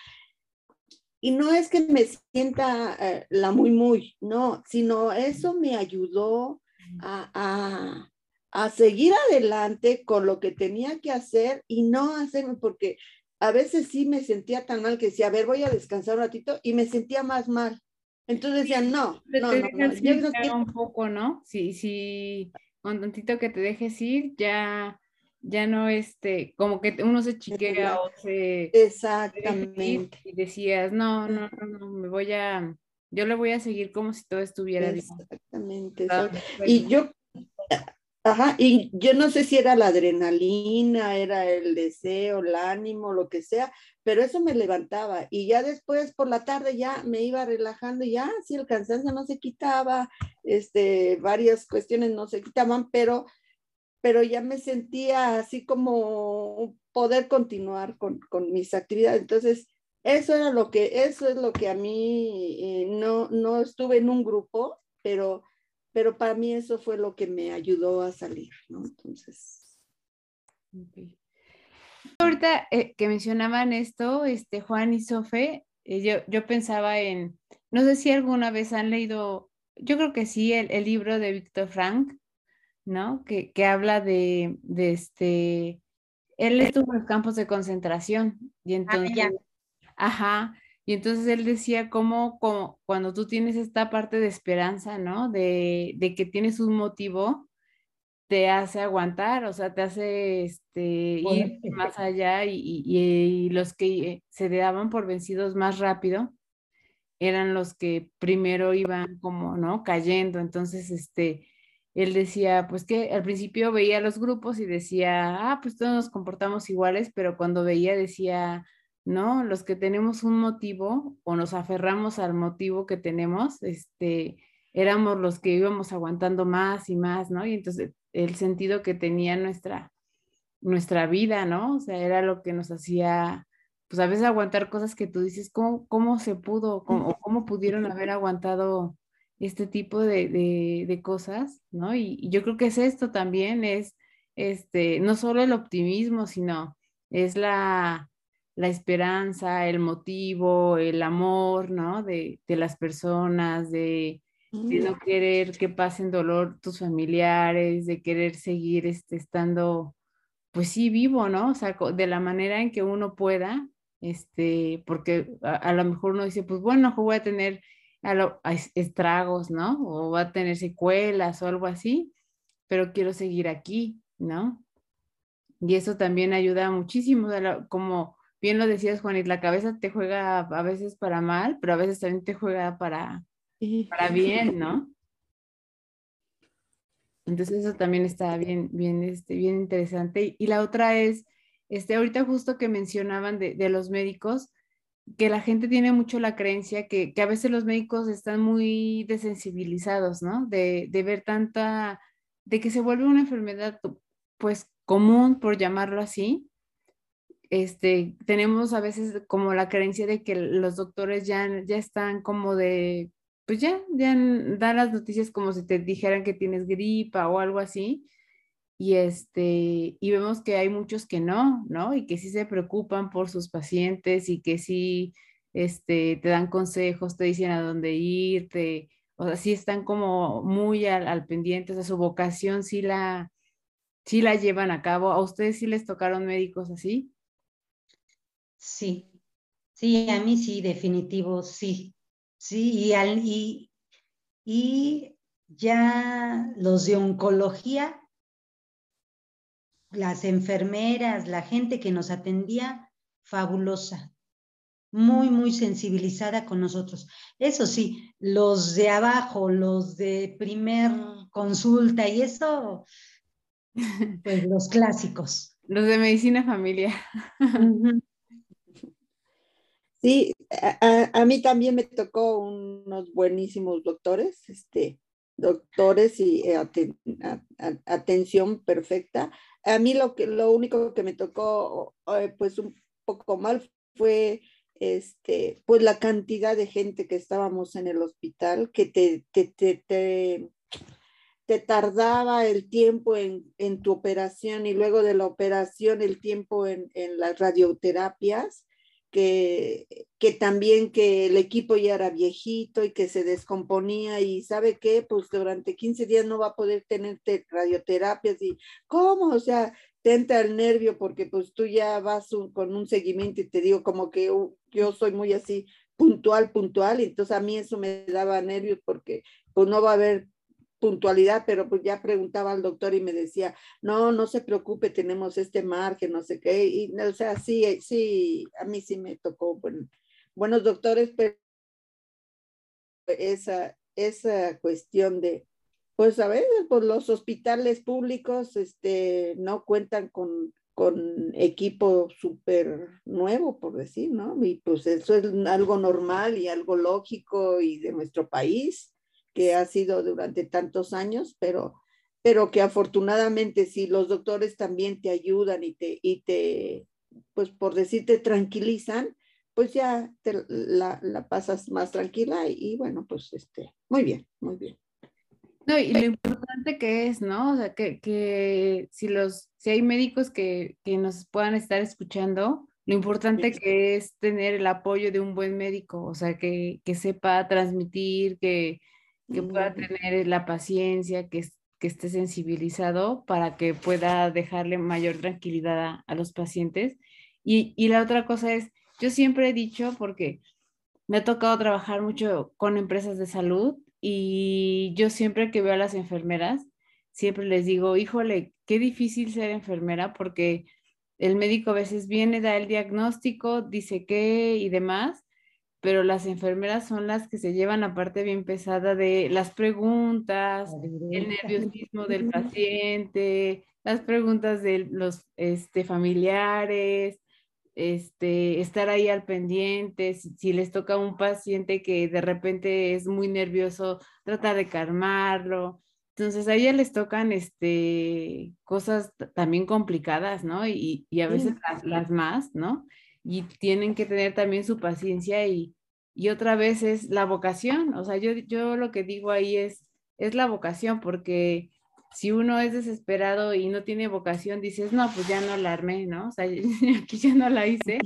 Speaker 3: Y no es que me sienta eh, la muy, muy, no, sino eso me ayudó a, a, seguir adelante con lo que tenía que hacer y no hacerme, porque a veces sí me sentía tan mal que decía, a ver, voy a descansar un ratito y me sentía más mal. Entonces decía, no, no, no, no. Yo
Speaker 1: creo un poco, ¿no? Sí, sí, un tantito que te dejes ir, ya ya no este, como que uno se chiquea o se...
Speaker 3: Exactamente.
Speaker 1: Y decías, no, no, no, no, me voy a, yo le voy a seguir como si todo estuviera
Speaker 3: bien. Exactamente. y yo, ajá, y yo no sé si era la adrenalina, era el deseo, el ánimo, lo que sea, pero eso me levantaba y ya después por la tarde ya me iba relajando y ya, sí, el cansancio no se quitaba, este, varias cuestiones no se quitaban, pero pero ya me sentía así como poder continuar con, mis actividades. Entonces, eso era lo que, eso es lo que a mí eh, no, no estuve en un grupo, pero, pero para mí eso fue lo que me ayudó a salir, ¿no? Entonces.
Speaker 1: Ahorita eh, que mencionaban esto, este Juan y Sofe, eh, yo, yo pensaba en, no sé si alguna vez han leído, yo creo que sí, el, el libro de Víctor Frank, ¿no? Que, habla de, este, él estuvo en campos de concentración y ah, entonces, ajá, y entonces él decía cómo, cuando tú tienes esta parte de esperanza, ¿no? De, que tienes un motivo, te hace aguantar, o sea, te hace este, ir más allá y, y, los que se daban por vencidos más rápido eran los que primero iban como, ¿no? Cayendo, entonces, este, él decía, pues que al principio veía los grupos y decía, ah, pues todos nos comportamos iguales, pero cuando veía decía, no, los que tenemos un motivo o nos aferramos al motivo que tenemos, este, éramos los que íbamos aguantando más y más, ¿no? Y entonces el sentido que tenía nuestra, nuestra vida, ¿no? O sea, era lo que nos hacía, pues a veces aguantar cosas que tú dices, ¿cómo, cómo se pudo, cómo, cómo pudieron haber aguantado este tipo de, cosas, ¿no? Y, yo creo que es esto también, es este, no solo el optimismo, sino es la, esperanza, el motivo, el amor, ¿no? De, las personas, de, no mm. querer que pasen dolor tus familiares, de querer seguir este, estando, pues sí, vivo, ¿no? O sea, de la manera en que uno pueda, este, porque a, a lo mejor uno dice, pues bueno, voy a tener a, estragos, ¿no? O va a tener secuelas o algo así, pero quiero seguir aquí, ¿no? Y eso también ayuda muchísimo, como bien lo decías, Juanit, la cabeza te juega a veces para mal, pero a veces también te juega para, para bien, ¿no? Entonces eso también está bien, bien, este, bien interesante. Y la otra es, este, ahorita justo que mencionaban de, de los médicos, que la gente tiene mucho la creencia que, a veces los médicos están muy desensibilizados, ¿no? De, ver tanta, de que se vuelve una enfermedad pues común, por llamarlo así. Este, tenemos a veces como la creencia de que los doctores ya, ya están como de, pues ya, ya dan las noticias como si te dijeran que tienes gripa o algo así y este y vemos que hay muchos que no, ¿no? Y que sí se preocupan por sus pacientes y que sí este te dan consejos, te dicen a dónde ir, o sea, sí están como muy al, pendiente, o sea, su vocación sí la sí la llevan a cabo. ¿A ustedes sí les tocaron médicos así?
Speaker 2: Sí. Sí, a mí sí, definitivo, sí. Sí, y, al, y y ya los de oncología, las enfermeras, la gente que nos atendía, fabulosa, muy, muy sensibilizada con nosotros. Eso sí, los de abajo, los de primer consulta y eso, pues los clásicos.
Speaker 1: Los de medicina familiar.
Speaker 3: Sí, a, mí también me tocó unos buenísimos doctores, este, doctores y eh, atención perfecta. A mí lo que lo único que me tocó eh, pues un poco mal fue este pues la cantidad de gente que estábamos en el hospital que te, te, te, te, tardaba el tiempo en, en, tu operación y luego de la operación el tiempo en, en las radioterapias que, que también que el equipo ya era viejito y que se descomponía y sabe qué, pues durante 15 días no va a poder tener radioterapias y cómo, o sea, te entra el nervio porque pues tú ya vas con un seguimiento y te digo como que yo soy muy así puntual, puntual, y entonces a mí eso me daba nervios porque pues no va a haber puntualidad, pero pues ya preguntaba al doctor y me decía, no, no se preocupe, tenemos este margen, no sé qué, y o sea, sí, sí, a mí sí me tocó buenos doctores, pero esa, esa cuestión de, pues a veces pues, los hospitales públicos este, no cuentan con, con equipo súper nuevo, por decir, ¿no? Y pues eso es algo normal y algo lógico y de nuestro país que ha sido durante tantos años, pero, pero que afortunadamente si los doctores también te ayudan y te, y te pues por decir, te tranquilizan, pues ya te, la, la, pasas más tranquila y, bueno, pues este, muy bien, muy bien.
Speaker 1: No, y lo importante que es, ¿no? O sea, que, que si los, si hay médicos que, que nos puedan estar escuchando, lo importante que es tener el apoyo de un buen médico, o sea, que, que sepa transmitir, que, que pueda tener la paciencia, que, que esté sensibilizado para que pueda dejarle mayor tranquilidad a, los pacientes. Y, y, la otra cosa es, yo siempre he dicho, porque me ha tocado trabajar mucho con empresas de salud y yo siempre que veo a las enfermeras, siempre les digo, híjole, qué difícil ser enfermera porque el médico a veces viene, da el diagnóstico, dice qué y demás, pero las enfermeras son las que se llevan la parte bien pesada de las preguntas, el nerviosismo del paciente, las preguntas de los este, familiares, este, estar ahí al pendiente, si, les toca a un paciente que de repente es muy nervioso, tratar de calmarlo. Entonces a ella les tocan este, cosas también complicadas, ¿no? Y, y a veces las, las más, ¿no? Y tienen que tener también su paciencia y, y otra vez es la vocación. O sea, yo, yo lo que digo ahí es, es la vocación, porque si uno es desesperado y no tiene vocación, dices, no, pues ya no la armé, ¿no? O sea, aquí ya no la hice.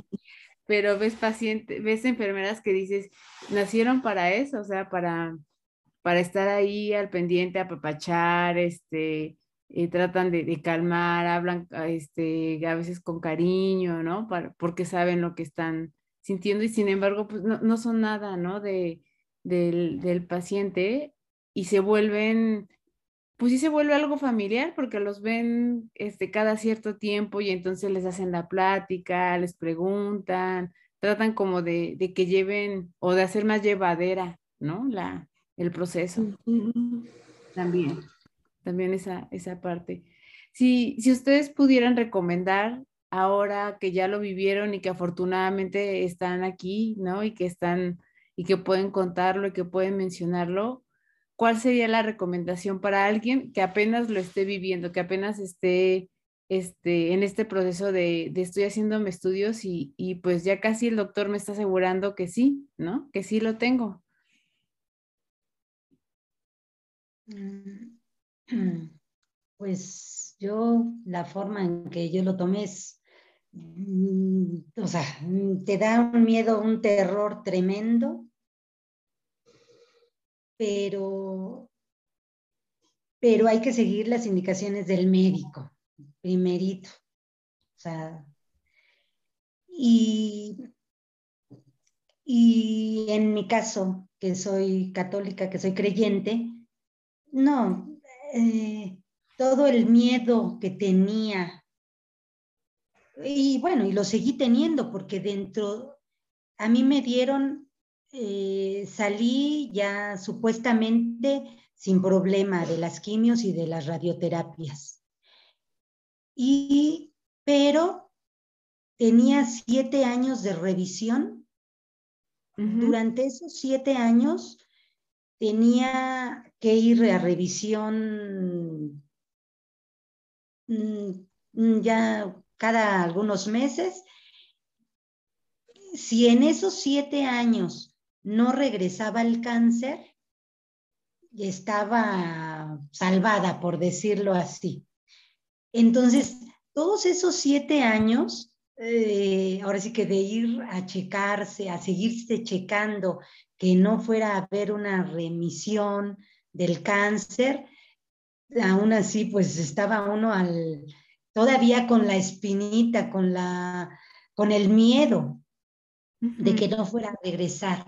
Speaker 1: Pero ves pacientes, ves enfermeras que dices, nacieron para eso, o sea, para, para estar ahí al pendiente, apapachar, este, eh, tratan de, calmar, hablan ah, este, a veces con cariño, ¿no? Para, porque saben lo que están sintiendo y sin embargo, pues no, no son nada, ¿no? De, del, del, paciente y se vuelven, pues sí se vuelve algo familiar porque los ven este, cada cierto tiempo y entonces les hacen la plática, les preguntan, tratan como de, de que lleven o de hacer más llevadera, ¿no? La, el proceso. También también esa, esa parte. Si, si ustedes pudieran recomendar ahora que ya lo vivieron y que afortunadamente están aquí, ¿no? Y que están y que pueden contarlo y que pueden mencionarlo, ¿cuál sería la recomendación para alguien que apenas lo esté viviendo, que apenas esté este, en este proceso de, de estoy haciéndome estudios y, y, pues ya casi el doctor me está asegurando que sí, ¿no? Que sí lo tengo.
Speaker 2: Pues yo, la forma en que yo lo tomé es, mm, o sea, mm, te da un miedo, un terror tremendo, pero, pero hay que seguir las indicaciones del médico, primerito. O sea, y Y en mi caso, que soy católica, que soy creyente, no, eh, todo el miedo que tenía, y bueno, y lo seguí teniendo porque dentro, a mí me dieron, eh, salí ya supuestamente sin problema de las quimios y de las radioterapias. Y, pero tenía siete años de revisión. Durante esos siete años tenía que ir a revisión mm, mm, ya cada algunos meses. Si en esos siete años no regresaba el cáncer, estaba salvada, por decirlo así. Entonces, todos esos siete años, eh, ahora sí que de ir a checarse, a seguirse checando, que no fuera a haber una remisión del cáncer, aún así, pues estaba uno al, todavía con la espinita, con, la, con el miedo de que no fuera a regresar.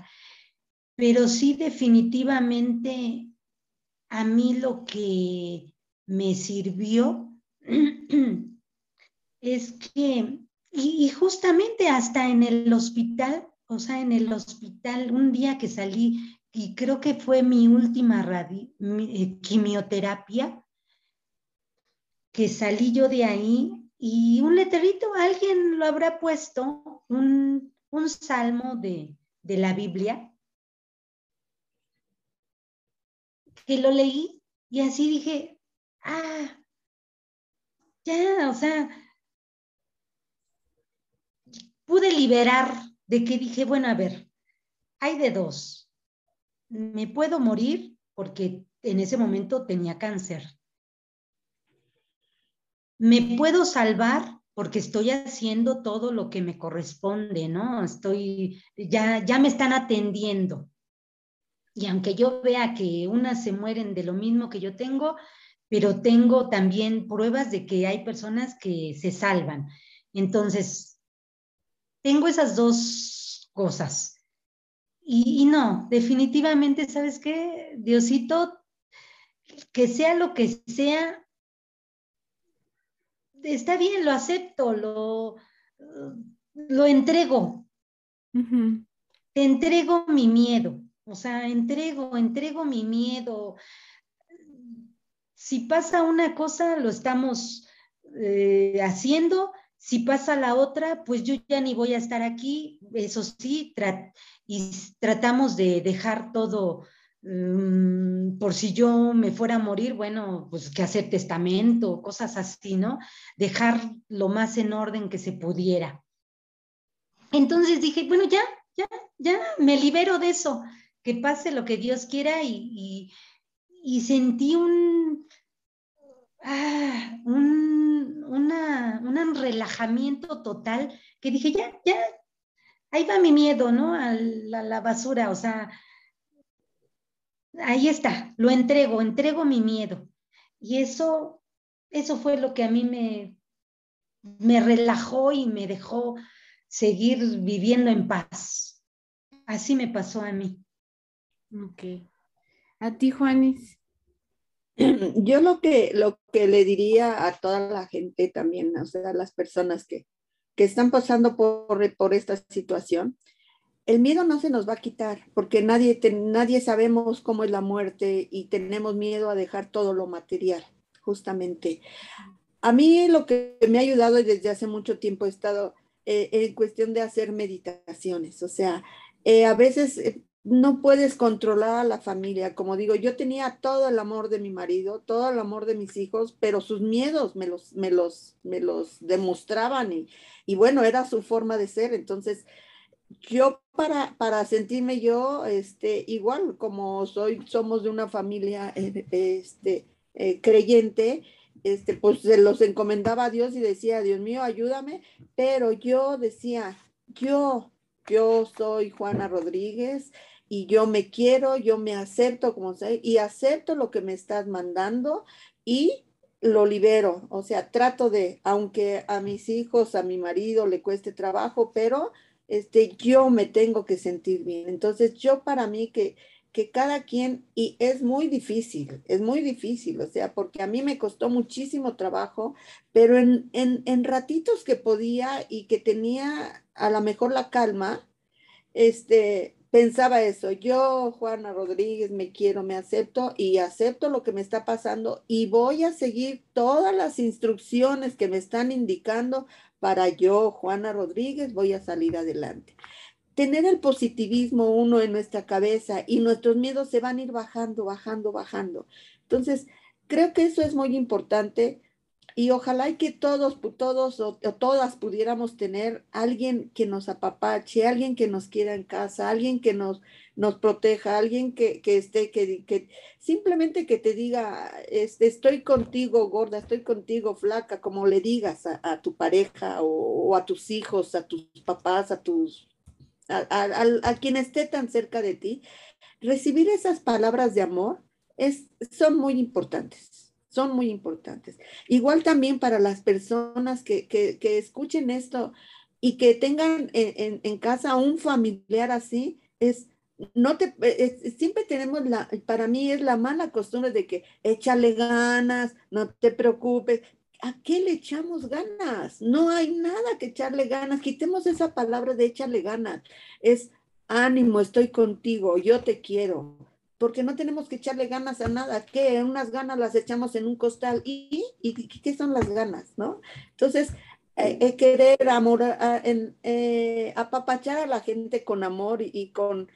Speaker 2: Pero sí definitivamente a mí lo que me sirvió es que, y, justamente hasta en el hospital, o sea, en el hospital, un día que salí, y creo que fue mi última eh, quimioterapia, que salí yo de ahí y un letrerito, alguien lo habrá puesto, un, salmo de, de la Biblia, que lo leí y así dije, ah, ya, o sea, pude liberar de que dije, bueno, a ver, hay de dos. Me puedo morir porque en ese momento tenía cáncer. Me puedo salvar porque estoy haciendo todo lo que me corresponde, ¿no? Estoy, ya, ya me están atendiendo. Y aunque yo vea que unas se mueren de lo mismo que yo tengo, pero tengo también pruebas de que hay personas que se salvan. Entonces, tengo esas dos cosas. Y, no, definitivamente, ¿sabes qué? Diosito, que sea lo que sea, está bien, lo acepto, lo, lo entrego. Te entrego mi miedo, o sea, entrego, entrego mi miedo, si pasa una cosa, lo estamos eh, haciendo, si pasa la otra, pues yo ya ni voy a estar aquí, eso sí, y tratamos de dejar todo, mm, por si yo me fuera a morir, bueno, pues que hacer testamento, cosas así, ¿no? Dejar lo más en orden que se pudiera. Entonces dije, bueno, ya, ya, ya, me libero de eso, que pase lo que Dios quiera y sentí un, ah, un, un relajamiento total que dije, ya, ya, ahí va mi miedo, ¿no? A la, basura, o sea, ahí está, lo entrego, entrego mi miedo. Y eso, eso fue lo que a mí me, me relajó y me dejó seguir viviendo en paz. Así me pasó a mí.
Speaker 1: Ok. ¿A ti, Juanis?
Speaker 3: Yo lo que, lo que le diría a toda la gente también, o sea, a las personas que, que están pasando por, por esta situación, el miedo no se nos va a quitar porque nadie, nadie sabemos cómo es la muerte y tenemos miedo a dejar todo lo material, justamente. A mí lo que me ha ayudado desde hace mucho tiempo he estado eh, en cuestión de hacer meditaciones, o sea, eh, a veces eh, no puedes controlar a la familia. Como digo, yo tenía todo el amor de mi marido, todo el amor de mis hijos, pero sus miedos me los, me los, me los demostraban y, y bueno, era su forma de ser. Entonces, yo para, para sentirme yo, este, igual como soy, somos de una familia eh, este, eh, creyente, este, pues se los encomendaba a Dios y decía, Dios mío, ayúdame, pero yo decía, yo, yo soy Juana Rodríguez, y yo me quiero, yo me acepto como soy y acepto lo que me estás mandando y lo libero. O sea, trato de, aunque a mis hijos, a mi marido le cueste trabajo, pero este, yo me tengo que sentir bien. Entonces, yo para mí que, que cada quien, y es muy difícil, es muy difícil, o sea, porque a mí me costó muchísimo trabajo, pero en, en, en ratitos que podía y que tenía a lo mejor la calma, este, pensaba eso, yo, Juana Rodríguez, me quiero, me acepto y acepto lo que me está pasando y voy a seguir todas las instrucciones que me están indicando para yo, Juana Rodríguez, voy a salir adelante. Tener el positivismo uno en nuestra cabeza y nuestros miedos se van a ir bajando, bajando, bajando. Entonces, creo que eso es muy importante y ojalá y que todos, todos o, todas pudiéramos tener alguien que nos apapache, alguien que nos quiera en casa, alguien que nos, nos proteja, alguien que, que esté, que, que, simplemente que te diga, estoy contigo, gorda, estoy contigo, flaca, como le digas a, tu pareja o, a tus hijos, a tus papás, a tus, a, a, quien esté tan cerca de ti, recibir esas palabras de amor es, son muy importantes son muy importantes. Igual también para las personas que, escuchen esto y que tengan en, casa un familiar así, es, no te, siempre tenemos la, para mí es la mala costumbre de que échale ganas, no te preocupes. ¿A qué le echamos ganas? No hay nada que echarle ganas. Quitemos esa palabra de échale ganas. Es ánimo, estoy contigo, yo te quiero porque no tenemos que echarle ganas a nada, que unas ganas las echamos en un costal y, y, ¿qué son las ganas, no? Entonces, eh, eh, querer amor, eh, apapachar a la gente con amor y, con,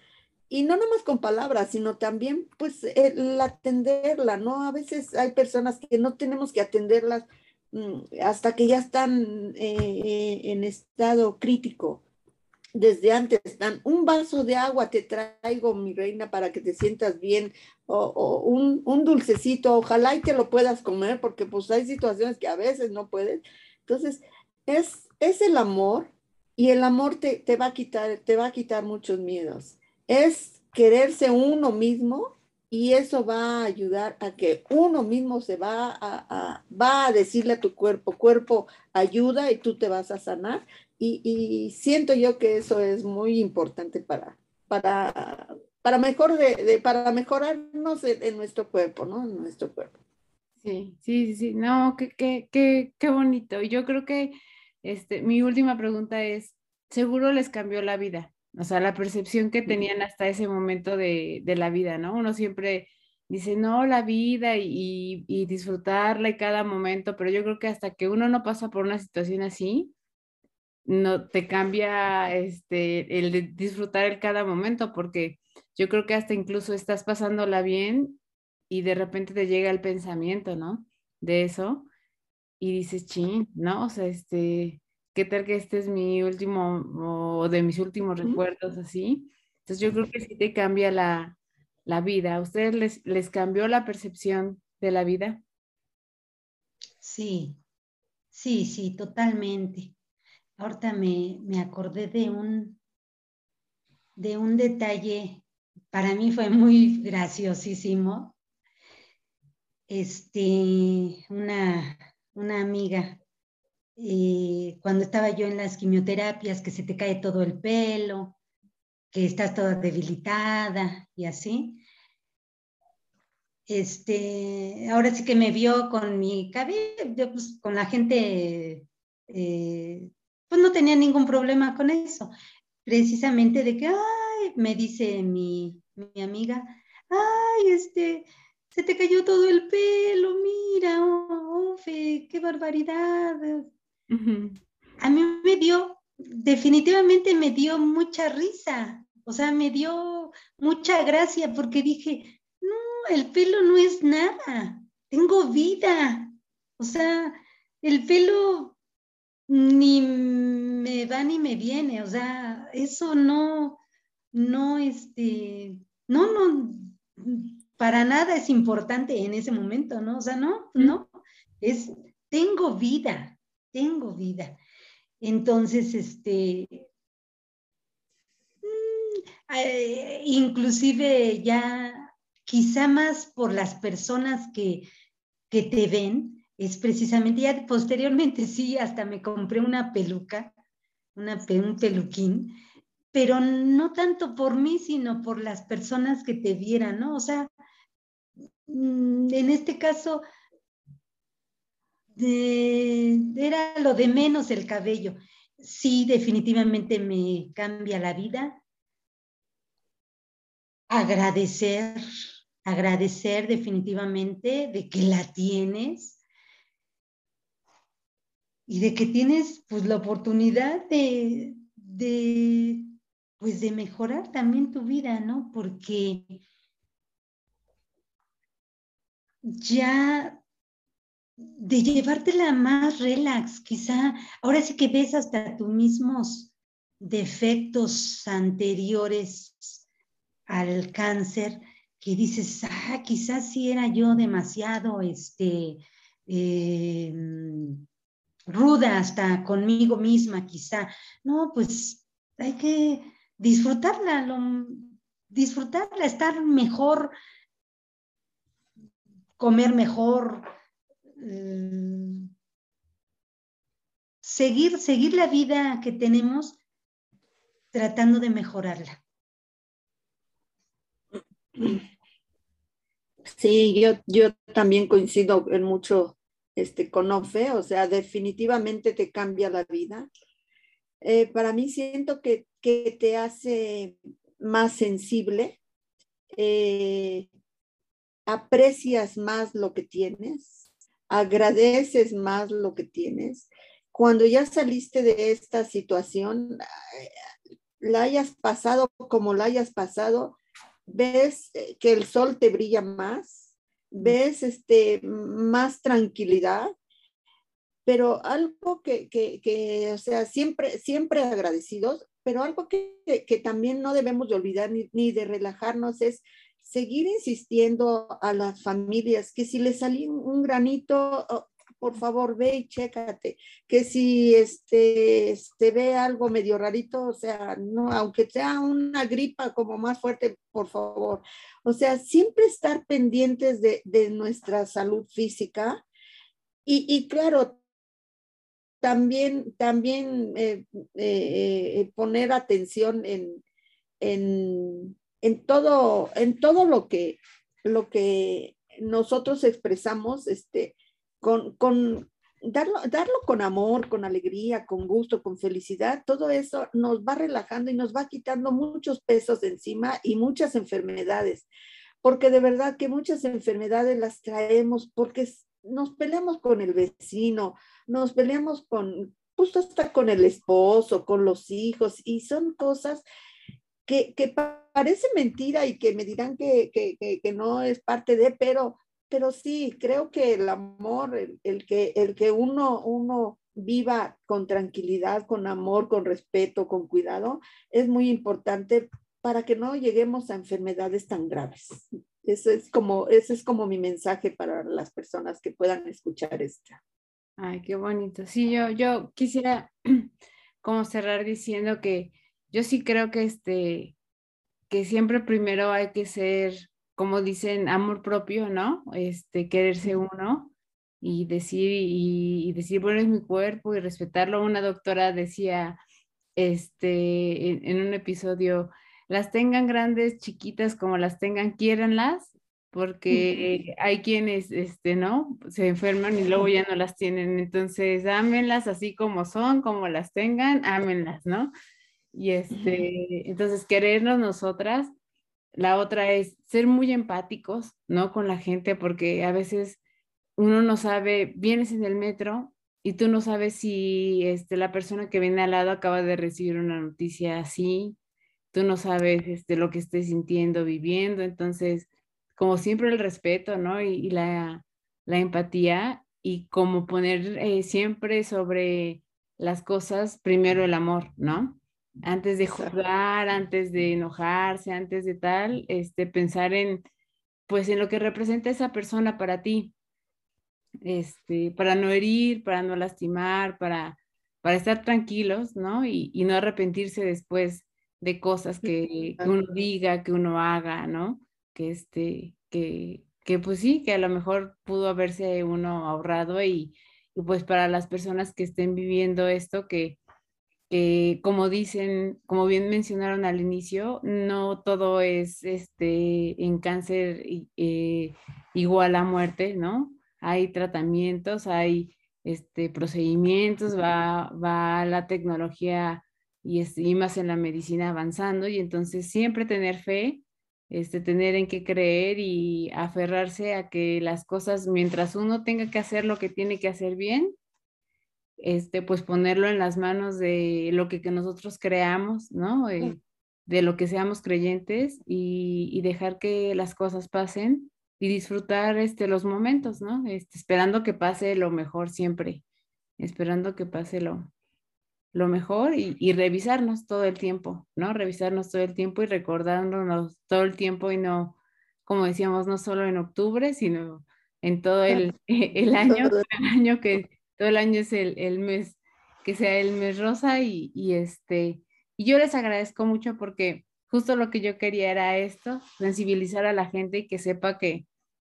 Speaker 3: y no nomás con palabras, sino también pues el atenderla, ¿no? A veces hay personas que no tenemos que atenderlas mm, hasta que ya están en estado crítico desde antes dan un vaso de agua, te traigo, mi reina, para que te sientas bien, o, un, dulcecito, ojalá y te lo puedas comer, porque pues hay situaciones que a veces no puedes. Entonces, es, es el amor y el amor te, te, va a quitar, te va a quitar muchos miedos. Es quererse uno mismo y eso va a ayudar a que uno mismo se va a, va a decirle a tu cuerpo, cuerpo, ayuda y tú te vas a sanar y, siento yo que eso es muy importante para, para, para, mejor de, para mejorarnos en, nuestro cuerpo, ¿no? En nuestro cuerpo.
Speaker 1: Sí, sí, sí, no, qué, qué, qué, qué bonito. Yo creo que este, mi última pregunta es, seguro les cambió la vida, o sea, la percepción que tenían hasta ese momento de, de la vida, ¿no? Uno siempre dice, no, la vida y, y, disfrutarla y cada momento, pero yo creo que hasta que uno no pasa por una situación así, no te cambia este, el de disfrutar el cada momento, porque yo creo que hasta incluso estás pasándola bien y de repente te llega el pensamiento, ¿no? De eso y dices, ching, ¿no? O sea, este, ¿qué tal que este es mi último o de mis últimos recuerdos así? Entonces yo creo que sí te cambia la, la vida. ¿A ustedes les, les cambió la percepción de la vida?
Speaker 2: Sí, sí, sí, totalmente. Ahorita me, me acordé de un, de un detalle, para mí fue muy graciosísimo. Este, una, una amiga, eh, cuando estaba yo en las quimioterapias, que se te cae todo el pelo, que estás toda debilitada y así. Este, ahora sí que me vio con mi cabello, pues, con la gente eh, pues no tenía ningún problema con eso. Precisamente de que, ay, me dice mi, amiga, ay, este, se te cayó todo el pelo, mira, oh, qué barbaridad. A mí me dio, definitivamente me dio mucha risa, o sea, me dio mucha gracia porque dije, no, el pelo no es nada, tengo vida, o sea, el pelo ni me va ni me viene, o sea, eso no, no, este, no, no, para nada es importante en ese momento, ¿no? O sea, no, no, es, tengo vida, tengo vida. Entonces, este, mm, eh, inclusive ya, quizá más por las personas que, que te ven, es precisamente, ya posteriormente sí, hasta me compré una peluca un peluquín, pero no tanto por mí, sino por las personas que te vieran, ¿no? O sea, mm, en este caso, era lo de menos el cabello. Sí, definitivamente me cambia la vida. Agradecer, agradecer definitivamente de que la tienes y de que tienes pues la oportunidad de, de pues de mejorar también tu vida, ¿no? Porque ya de llevártela más relax, quizá ahora sí que ves hasta tus mismos defectos anteriores al cáncer, que dices, ah, quizás sí era yo demasiado, este, em, ruda hasta conmigo misma, quizá. No, pues hay que disfrutarla, disfrutarla, estar mejor, comer mejor, mm, seguir, seguir la vida que tenemos tratando de mejorarla.
Speaker 3: Sí, yo, yo también coincido en mucho este, con Ofe, o sea, definitivamente te cambia la vida. Eh, para mí siento que, te hace más sensible, eh, aprecias más lo que tienes, agradeces más lo que tienes. Cuando ya saliste de esta situación, eh, la hayas pasado como la hayas pasado, ves que el sol te brilla más, ves este, más tranquilidad, pero algo que, que, que, o sea, siempre, siempre agradecidos, pero algo que, que también no debemos de olvidar ni, ni, de relajarnos es seguir insistiendo a las familias que si les salió un granito, por favor ve y chécate, que si este, se ve algo medio rarito, o sea, no, aunque sea una gripa como más fuerte, por favor. O sea, siempre estar pendientes de, nuestra salud física y, claro, también, también eh, eh, poner atención en, en, todo, en todo lo que, lo que nosotros expresamos, este, con, con darlo, darlo con amor, con alegría, con gusto, con felicidad, todo eso nos va relajando y nos va quitando muchos pesos de encima y muchas enfermedades, porque de verdad que muchas enfermedades las traemos porque nos peleamos con el vecino, nos peleamos con, justo hasta con el esposo, con los hijos, y son cosas que, que parece mentira y que me dirán que, que, que, no es parte de, pero pero sí, creo que el amor, el, que, el que uno, uno viva con tranquilidad, con amor, con respeto, con cuidado, es muy importante para que no lleguemos a enfermedades tan graves. Eso es como, ese es como mi mensaje para las personas que puedan escuchar esto.
Speaker 1: Ay, qué bonito. Sí, yo, yo quisiera como cerrar diciendo que yo sí creo que este, que siempre primero hay que ser como dicen, amor propio, ¿no? Este, quererse uno y decir, y, decir, bueno, es mi cuerpo y respetarlo. Una doctora decía, este, en, un episodio, las tengan grandes, chiquitas, como las tengan, quiéranlas, porque hay quienes, este, ¿no? Se enferman y luego ya no las tienen. Entonces, ámenlas así como son, como las tengan, ámenlas, ¿no? Y este, entonces, querernos nosotras la otra es ser muy empáticos, ¿no? Con la gente, porque a veces uno no sabe, vienes en el metro y tú no sabes si este, la persona que viene al lado acaba de recibir una noticia así, tú no sabes este, lo que esté sintiendo, viviendo, entonces, como siempre el respeto, ¿no? Y, la, empatía y como poner eh, siempre sobre las cosas, primero el amor, ¿no? Antes de juzgar, antes de enojarse, antes de tal, este, pensar en, pues, en lo que representa esa persona para ti, este, para no herir, para no lastimar, para, para estar tranquilos, ¿no? Y, no arrepentirse después de cosas que, uno diga, que uno haga, ¿no? Que este, que, que pues sí, que a lo mejor pudo haberse uno ahorrado y, y pues para las personas que estén viviendo esto, que, que como dicen, como bien mencionaron al inicio, no todo es este en cáncer eh, igual a muerte, ¿no? Hay tratamientos, hay este, procedimientos, va, va la tecnología y, y más en la medicina avanzando y entonces siempre tener fe, este, tener en qué creer y aferrarse a que las cosas, mientras uno tenga que hacer lo que tiene que hacer bien, este, pues ponerlo en las manos de lo que, que nosotros creamos, ¿no? Eh, de lo que seamos creyentes y, y, dejar que las cosas pasen y disfrutar este, los momentos, ¿no? Este, esperando que pase lo mejor siempre, esperando que pase lo, lo mejor y, revisarnos todo el tiempo, ¿no? Revisarnos todo el tiempo y recordándonos todo el tiempo y no, como decíamos, no solo en octubre, sino en todo el, el año, el año que todo el año es el, mes, que sea el mes rosa y, y, este, y yo les agradezco mucho porque justo lo que yo quería era esto, sensibilizar a la gente y que sepa que,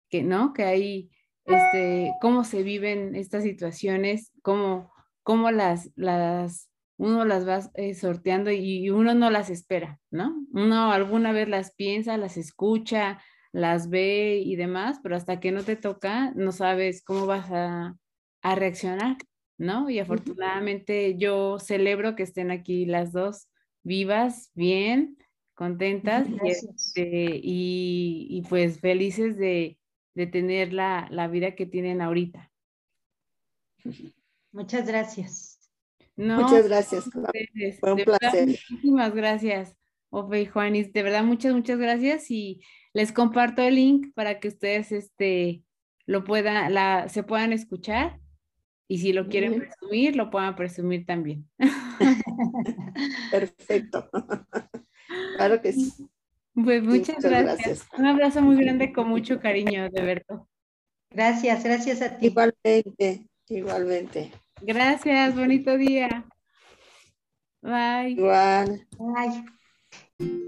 Speaker 1: que no, que hay, este, cómo se viven estas situaciones, cómo, cómo las, las uno las va eh, sorteando y uno no las espera, ¿no? Uno alguna vez las piensa, las escucha, las ve y demás, pero hasta que no te toca, no sabes cómo vas a, a reaccionar, ¿no? Y afortunadamente yo celebro que estén aquí las dos vivas, bien, contentas y, este, y, y, pues felices de, de tener la, la vida que tienen ahorita.
Speaker 2: Muchas gracias.
Speaker 3: muchas gracias. Fue un placer.
Speaker 1: muchísimas gracias, Ofe y Juanis. De verdad, muchas, muchas gracias. Y les comparto el link para que ustedes este, lo puedan, la, se puedan escuchar. Y si lo quieren presumir, lo puedan presumir también.
Speaker 3: Perfecto. Claro que sí.
Speaker 1: Pues muchas, gracias. Un abrazo muy grande con mucho cariño, de verdad.
Speaker 2: Gracias, gracias a ti.
Speaker 3: Igualmente, igualmente.
Speaker 1: Gracias, bonito día. Bye.
Speaker 3: Igual.
Speaker 2: Bye.